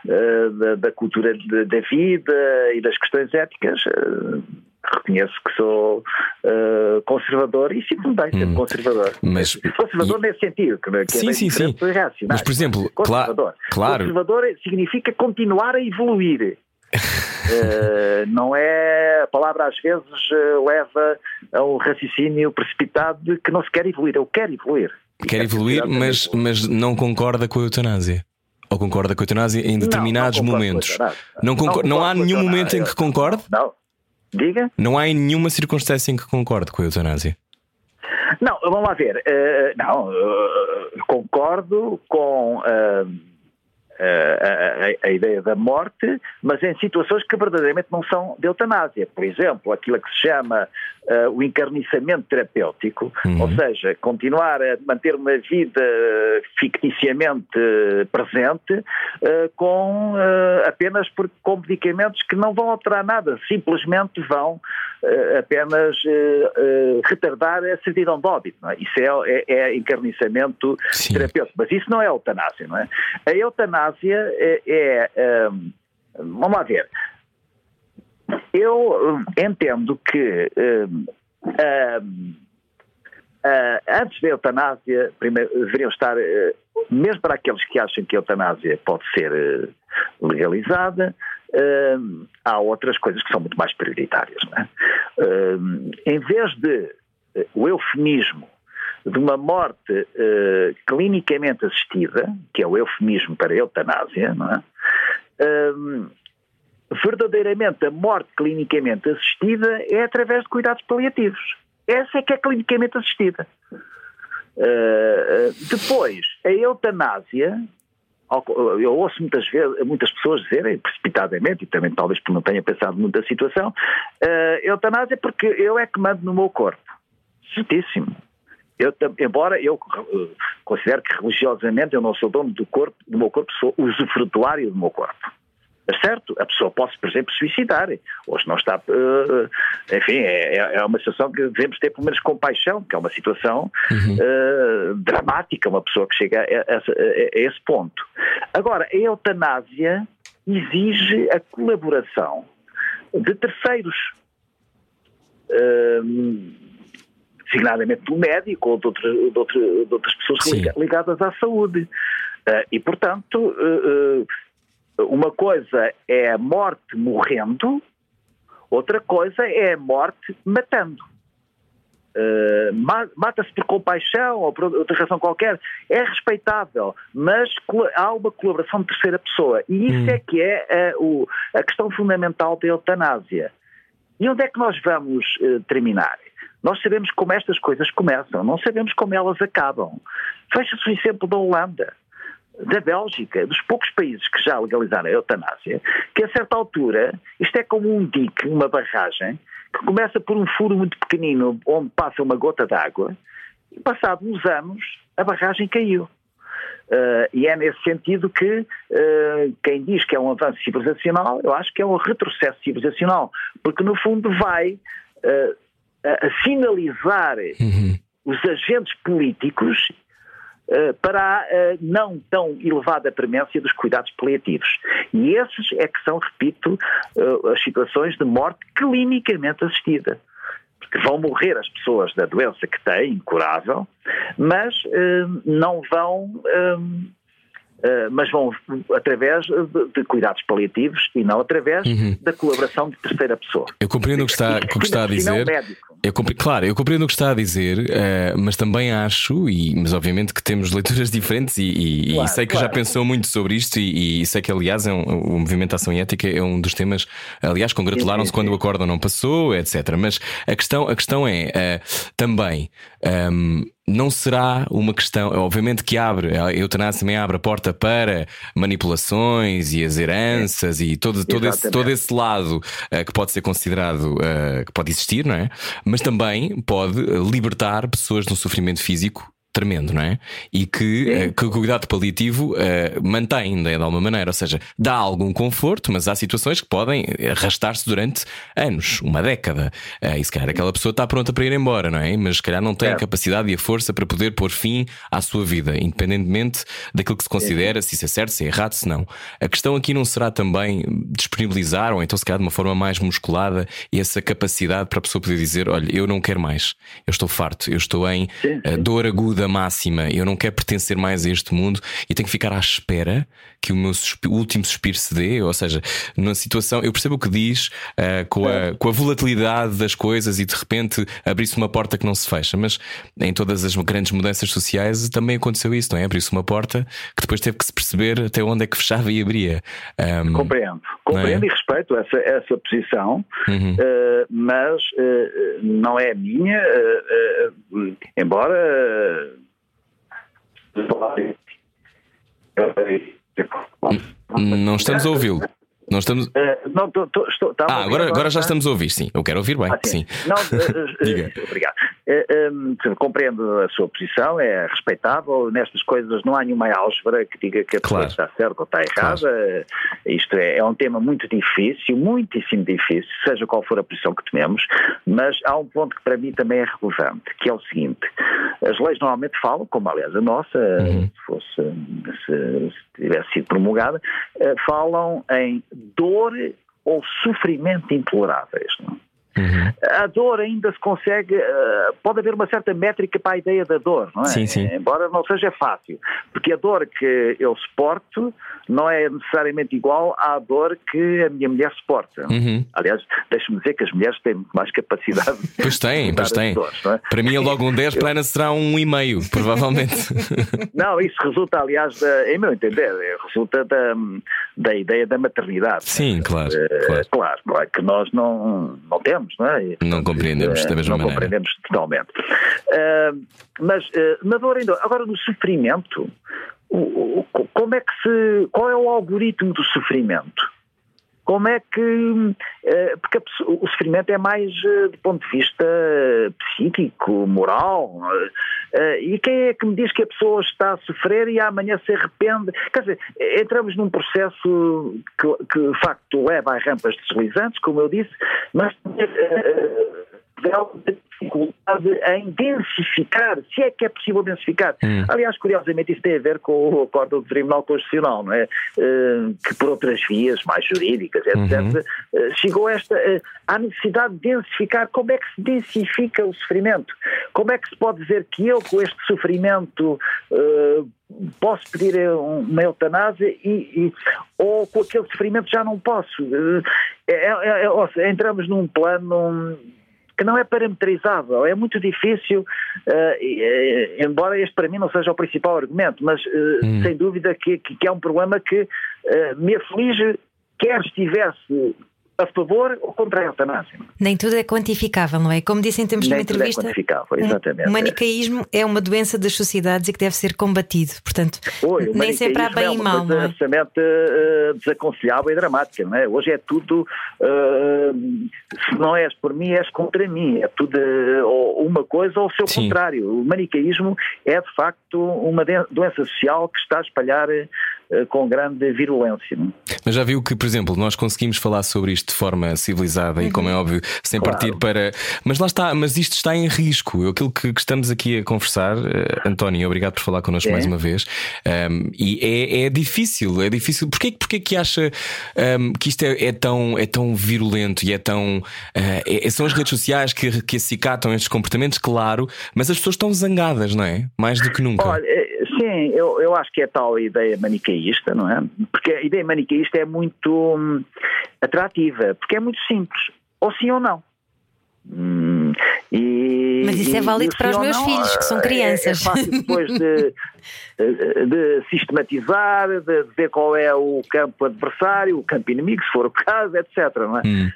Speaker 4: uh, da, da, cultura de, da vida e das questões éticas reconheço que sou uh, conservador e sinto bem ser hum, conservador. Mas, conservador e... nesse sentido, que, é
Speaker 1: sim, é sim, sim. Mas, por exemplo, conservador. claro.
Speaker 4: Conservador significa continuar a evoluir. Uh, não é. A palavra às vezes uh, leva a um raciocínio precipitado de que não se quer evoluir. Eu quero evoluir.
Speaker 1: Quer evoluir, mas, mas não concorda com a eutanásia. Ou concorda com a eutanásia em determinados não, não momentos. Não, não, não há nenhum momento em que concorde?
Speaker 4: Não. Diga?
Speaker 1: Não há em nenhuma circunstância em que concorde com a eutanásia.
Speaker 4: Não, vamos lá ver. Uh, não, concordo com a, a, ideia da morte, mas em situações que verdadeiramente não são de eutanásia. Por exemplo, aquilo que se chama uh, o encarniçamento terapêutico, uhum. ou seja, continuar a manter uma vida ficticiamente presente uh, com uh, apenas por, com medicamentos que não vão alterar nada, simplesmente vão apenas retardar a certidão de óbito. É? Isso é, é, é encarniçamento Sim. terapêutico, mas isso não é eutanásia. Não é? A eutanásia é, é um, vamos lá ver, eu hum, entendo que Uh, antes da eutanásia, primeiro, deveriam estar, uh, mesmo para aqueles que acham que a eutanásia pode ser uh, legalizada, há outras coisas que são muito mais prioritárias. É? em vez de o eufemismo de uma morte clinicamente assistida, que é o eufemismo para a eutanásia, não é? Verdadeiramente a morte clinicamente assistida é através de cuidados paliativos. Essa é que é clinicamente assistida. Uh, depois, a eutanásia, eu ouço muitas vezes, muitas pessoas dizerem, precipitadamente, e também talvez porque não tenha pensado muito a situação, uh, eutanásia porque eu é que mando no meu corpo. Certíssimo. Eu, embora eu considero que religiosamente eu não sou dono do corpo, do meu corpo, sou usufrutuário do meu corpo. É certo, a pessoa pode, por exemplo, suicidar. Hoje não está. Uh, enfim, é, é, é uma situação que devemos ter, pelo menos, compaixão, que é uma situação uhum. uh, dramática, uma pessoa que chega a, a, a, esse ponto. Agora, a eutanásia exige a colaboração de terceiros. Uh, designadamente do médico ou de, outra, de, outra, de outras pessoas Sim. ligadas à saúde. Uh, e, portanto, uh, uh, uma coisa é a morte morrendo, outra coisa é a morte matando. Uh, mata-se por compaixão ou por outra razão qualquer, é respeitável, mas há uma colaboração de terceira pessoa. E isso hum. é que é o, a questão fundamental da eutanásia. E onde é que nós vamos uh, terminar? Nós sabemos como estas coisas começam, não sabemos como elas acabam. Fecha-se o exemplo da Holanda da Bélgica, dos poucos países que já legalizaram a eutanásia, que a certa altura, isto é como um dique, uma barragem, que começa por um furo muito pequenino onde passa uma gota d'água, e passados uns anos a barragem caiu. Uh, e é nesse sentido que uh, quem diz que é um avanço civilizacional, eu acho que é um retrocesso civilizacional, porque no fundo vai uh, a, a sinalizar uhum. os agentes políticos para a eh, não tão elevada premência dos cuidados paliativos. E esses é que são, repito, eh, as situações de morte clinicamente assistida. Porque vão morrer as pessoas da doença que têm, incurável, mas não vão mas vão através de, de, cuidados paliativos e não através uhum. da colaboração de terceira pessoa.
Speaker 1: Eu compreendo o que está, o que está a dizer. Eu claro, eu compreendo o que está a dizer, uh, mas também acho, e, mas obviamente que temos leituras *laughs* diferentes e, e, claro, e sei que claro. já pensou muito sobre isto e, e sei que, aliás, é um, o movimento Ação e Ética é um dos temas. Aliás, congratularam-se quando o acórdão não passou, etc. Mas a questão, a questão é uh, também. Um, não será uma questão, obviamente que abre, a eutanásia também abre a porta para manipulações e as heranças e todo, todo, esse, todo esse lado uh, que pode ser considerado, uh, que pode existir, não é? Mas também pode libertar pessoas de um sofrimento físico tremendo, não é? E que, uh, que o cuidado paliativo uh, mantém de alguma maneira, ou seja, dá algum conforto, mas há situações que podem arrastar-se durante anos, uma década. Uh, e se calhar aquela pessoa está pronta para ir embora, não é? Mas se calhar não tem é. a capacidade e a força para poder pôr fim à sua vida, independentemente daquilo que se considera, se isso é certo, se é errado, se não. A questão aqui não será também disponibilizar, ou então se calhar de uma forma mais musculada, essa capacidade para a pessoa poder dizer: olha, eu não quero mais, eu estou farto, eu estou em dor aguda máxima, eu não quero pertencer mais a este mundo e tenho que ficar à espera que o meu último suspiro se dê. Ou seja, numa situação, eu percebo o que diz uh, com, a, com a volatilidade das coisas e de repente abrir-se uma porta que não se fecha, mas em todas as grandes mudanças sociais também aconteceu isso, não é? Abriu-se uma porta que depois teve que se perceber até onde é que fechava e abria.
Speaker 4: Um, compreendo, compreendo é? e respeito essa, essa posição, uhum. uh, mas uh, não é a minha, embora
Speaker 1: não estamos a ouvi-lo. Não estamos. Uh,
Speaker 4: não, tô, tô, estou,
Speaker 1: ah, agora, agora já estamos a ouvir, sim. Eu quero ouvir bem. Ah, sim. sim. Não, uh, *laughs*
Speaker 4: Diga. obrigado. Um, compreendo a sua posição, é respeitável. Nestas coisas não há nenhuma álgebra que diga que a pessoa claro. está certa ou está errada. Claro. Isto é, é um tema muito difícil, muitíssimo difícil, seja qual for a posição que tomemos, mas há um ponto que para mim também é relevante, que é o seguinte: as leis normalmente falam, como aliás a nossa, uhum. se fosse, se, se tivesse sido promulgada, falam em dor ou sofrimento intoleráveis. Não? Uhum. A dor ainda se consegue, uh, pode haver uma certa métrica para a ideia da dor, não é?
Speaker 1: Sim, sim.
Speaker 4: Embora não seja fácil, porque a dor que eu suporto não é necessariamente igual à dor que a minha mulher suporta. Uhum. Aliás, deixe-me dizer que as mulheres têm muito mais capacidade. *laughs*
Speaker 1: Pois têm, pois têm. é? Para mim é logo um 10, *laughs* para Ana será um e meio, provavelmente. *laughs*
Speaker 4: não, isso resulta, aliás, da, em meu entender, resulta da, da ideia da maternidade.
Speaker 1: Sim, claro. Uh,
Speaker 4: claro. claro, claro, que nós não, não temos não é?
Speaker 1: Não compreendemos da mesma
Speaker 4: não
Speaker 1: maneira.
Speaker 4: Não compreendemos totalmente. Mas uh, na dor ainda, agora no sofrimento, como é que se, qual é o algoritmo do sofrimento? Como é que. Eh, porque o sofrimento é mais do ponto de vista psíquico, moral. E quem é que me diz que a pessoa está a sofrer e amanhã se arrepende? Quer dizer, entramos num processo que, que de facto leva a rampas deslizantes, como eu disse, mas dificuldade em densificar, se é que é possível densificar. Hum. Aliás, curiosamente, isso tem a ver com o acordo do Tribunal Constitucional, não é? Uh, que por outras vias mais jurídicas, etc., uhum. uh, chegou esta, uh, à necessidade de densificar como é que se densifica o sofrimento. Como é que se pode dizer que eu, com este sofrimento, posso pedir uma eutanásia e, e, ou com aquele sofrimento já não posso. É, é, é, entramos num plano que não é parametrizável. É muito difícil, uh, embora este para mim não seja o principal argumento, mas uh, hum. sem dúvida que, que, é um problema que uh, me aflige, quer estivesse a favor ou contra a eutanásia.
Speaker 2: Nem tudo é quantificável, não é? Como disse em termos de uma entrevista.
Speaker 4: Tudo é quantificável, exatamente.
Speaker 2: O manicaísmo é uma doença das sociedades e que deve ser combatido. Portanto, Oi, nem sempre há bem
Speaker 4: é
Speaker 2: e mal.
Speaker 4: Não é absolutamente uh, desaconselhável e dramática, não é? Hoje é tudo. Uh, se não és por mim, és contra mim. É tudo uh, uma coisa ou o seu Sim. contrário. O manicaísmo é, de facto, uma doença social que está a espalhar com grande virulência.
Speaker 1: Mas já viu que, por exemplo, nós conseguimos falar sobre isto de forma civilizada uhum. e, como é óbvio, sem claro. partir para. Mas lá está, mas isto está em risco. Aquilo que, que estamos aqui a conversar, uh, António, obrigado por falar connosco é. mais uma vez. Um, e é, é, difícil, é difícil. Porquê, porquê que acha um, que isto é, é, tão, é tão virulento e é tão. Uh, é, são as redes sociais que, que acicatam estes comportamentos, claro, mas as pessoas estão zangadas, não é? Mais do que nunca.
Speaker 4: Olha, sim, eu, eu acho que é tal a ideia manicaísta, não é? Porque a ideia manicaísta é muito hum, atrativa, porque é muito simples, ou sim ou não. Hum, e,
Speaker 2: Mas isso é válido
Speaker 4: e,
Speaker 2: para os
Speaker 4: sim ou
Speaker 2: meus
Speaker 4: não,
Speaker 2: filhos, que são
Speaker 4: é-
Speaker 2: crianças.
Speaker 4: É, fácil depois *laughs* de, de sistematizar, de ver qual é o campo adversário, o campo inimigo, se for o caso, etc. Não é?
Speaker 1: Hum.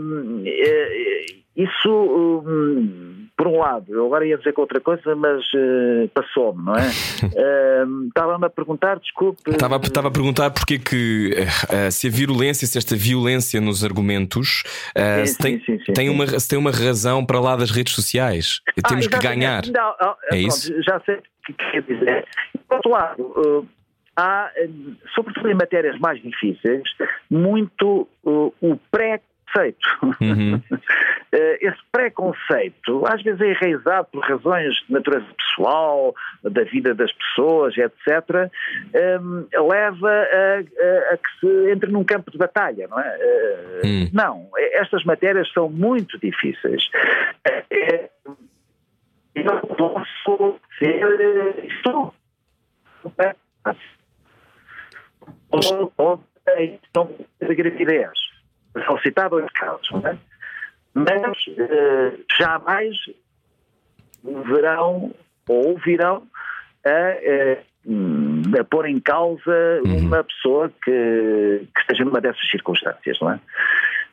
Speaker 4: Hum, eh, isso, hum, por um lado, eu agora ia dizer com outra coisa, mas eh, passou-me, não é? Hum, *laughs* Estava-me a perguntar, desculpe.
Speaker 1: Estava, estava a perguntar porque que eh, se a virulência, se esta violência nos argumentos eh,
Speaker 4: Sim,
Speaker 1: se, tem,
Speaker 4: sim, sim,
Speaker 1: tem. Uma, tem uma razão para lá das redes sociais.
Speaker 4: Ah,
Speaker 1: Temos que ganhar.
Speaker 4: Não, ah,
Speaker 1: É
Speaker 4: pronto,
Speaker 1: isso?
Speaker 4: Já sei o que quer dizer. Por outro lado, eh, há, eh, sobretudo em matérias mais difíceis, muito eh, o pré-conceito.
Speaker 1: Uhum. *laughs*
Speaker 4: Eh, Esse preconceito, às vezes é enraizado por razões de natureza pessoal, da vida das pessoas, etc., hum, leva a, a- a que se entre num campo de batalha, não é? Eh,
Speaker 1: Hum.
Speaker 4: Não, eh, estas matérias são muito difíceis. Eu não posso ser isto. Ou, ou então, de gravidez. São citados dois casos, não é? Mas eh, jamais verão ou virão a, eh, hum, a pôr em causa uma pessoa que, que esteja numa dessas circunstâncias, não é?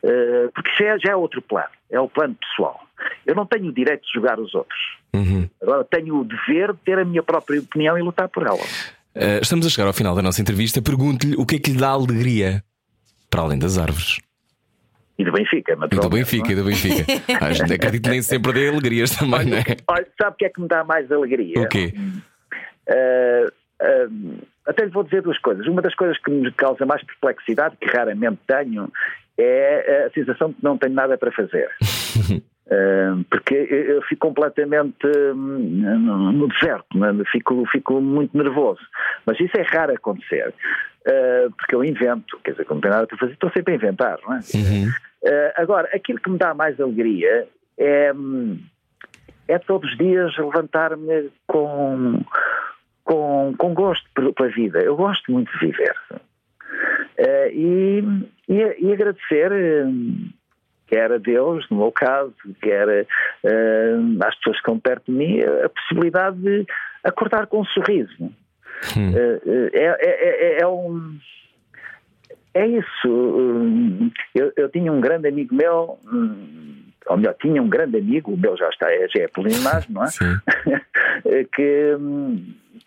Speaker 4: Eh, porque isso é- já é outro plano, é o plano pessoal. Eu não tenho o direito de julgar os outros.
Speaker 1: Uhum.
Speaker 4: Agora tenho o dever de ter a minha própria opinião e lutar por ela.
Speaker 1: Eh, estamos a chegar ao final da nossa entrevista. Pergunto-lhe o que é que lhe dá alegria para além das árvores.
Speaker 4: E do Benfica,
Speaker 1: E do Benfica, e do Benfica. *laughs* Ah, Acredito que nem sempre dê alegrias também, não é?
Speaker 4: Olha, sabe o que é que me dá mais alegria?
Speaker 1: O quê?
Speaker 4: Ah, ah, até lhe vou dizer duas coisas. Uma das coisas que me causa mais perplexidade, que raramente tenho, é a sensação de que não tenho nada para fazer. *laughs* Ah, porque eu fico completamente hum, no deserto, né? fico, fico muito nervoso. Mas isso é raro acontecer, Ah, porque eu invento, quer dizer, não tenho nada para fazer, estou sempre a inventar, não é?
Speaker 1: Uhum.
Speaker 4: Eh, agora, aquilo que me dá mais alegria é, hum, é todos os dias levantar-me com, com, com gosto pela vida. Eu gosto muito de viver. Eh, e, e, e agradecer, hum, quer a Deus, no meu caso, quer eh, às pessoas que estão perto de mim, a possibilidade de acordar com um sorriso.
Speaker 1: Hum.
Speaker 4: Eh, é, é, é, é um. É isso. Eu, eu tinha um grande amigo meu, hum, ou melhor, tinha um grande amigo, o meu já está, é, já é polinamás, não é?
Speaker 1: Sim. *laughs*
Speaker 4: que,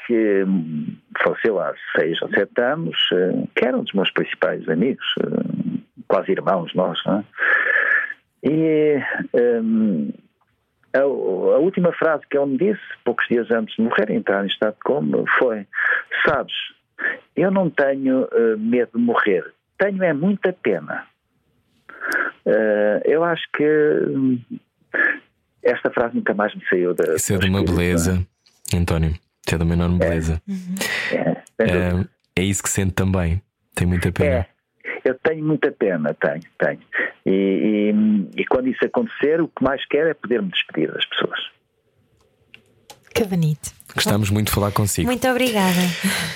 Speaker 4: que faleceu há seis ou sete anos, que era um dos meus principais amigos, quase irmãos nós, não é? E hum, a, a última frase que ele me disse, poucos dias antes de morrer, entrar em estado de coma, foi: Sabes, eu não tenho eh, medo de morrer, tenho é muita pena. Eh, eu acho que esta frase nunca mais me saiu da.
Speaker 1: Isso é de uma
Speaker 4: espírito,
Speaker 1: beleza, António. Isso é de uma enorme beleza.
Speaker 4: não é? É.
Speaker 1: É, é isso que sente também. Tem muita pena.
Speaker 4: Eu tenho muita pena, tenho, tenho. E, e- e quando isso acontecer, o que mais quero é poder-me despedir das pessoas.
Speaker 2: Que bonito.
Speaker 1: Gostamos muito de falar consigo.
Speaker 2: Muito obrigada.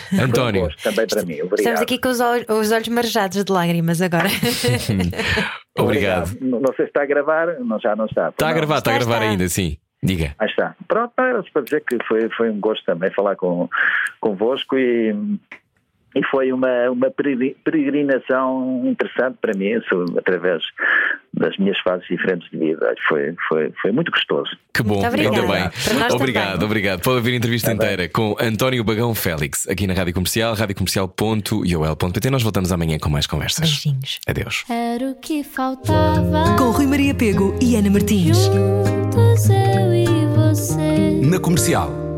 Speaker 4: Foi um
Speaker 1: António,
Speaker 4: gosto também para mim. Obrigado.
Speaker 2: Estamos aqui com os olhos, os olhos marejados de lágrimas agora. *laughs*
Speaker 1: obrigado.
Speaker 4: Não, não sei se está a gravar, não, já não está.
Speaker 1: Está a gravar, está a
Speaker 2: Está,
Speaker 1: gravar
Speaker 2: está.
Speaker 1: ainda, sim. Diga.
Speaker 4: Aí está. Pronto, era para dizer que foi, foi um gosto também falar com, convosco e, e foi uma, uma peregri- peregrinação interessante para mim, isso, através das minhas fases diferentes de vida. Foi, foi, foi muito gostoso.
Speaker 1: Que bom, ainda bem. Obrigado,
Speaker 2: também.
Speaker 1: obrigado. Pode ouvir a entrevista inteira com António Bagão Félix, aqui na Rádio Comercial, radiocomercial.iol.pt. Nós voltamos amanhã com mais conversas.
Speaker 2: Beijinhos.
Speaker 1: Adeus.
Speaker 6: Era o que faltava.
Speaker 5: Com Rui Maria Pego e Ana Martins.
Speaker 6: Juntos eu e você.
Speaker 3: Na comercial.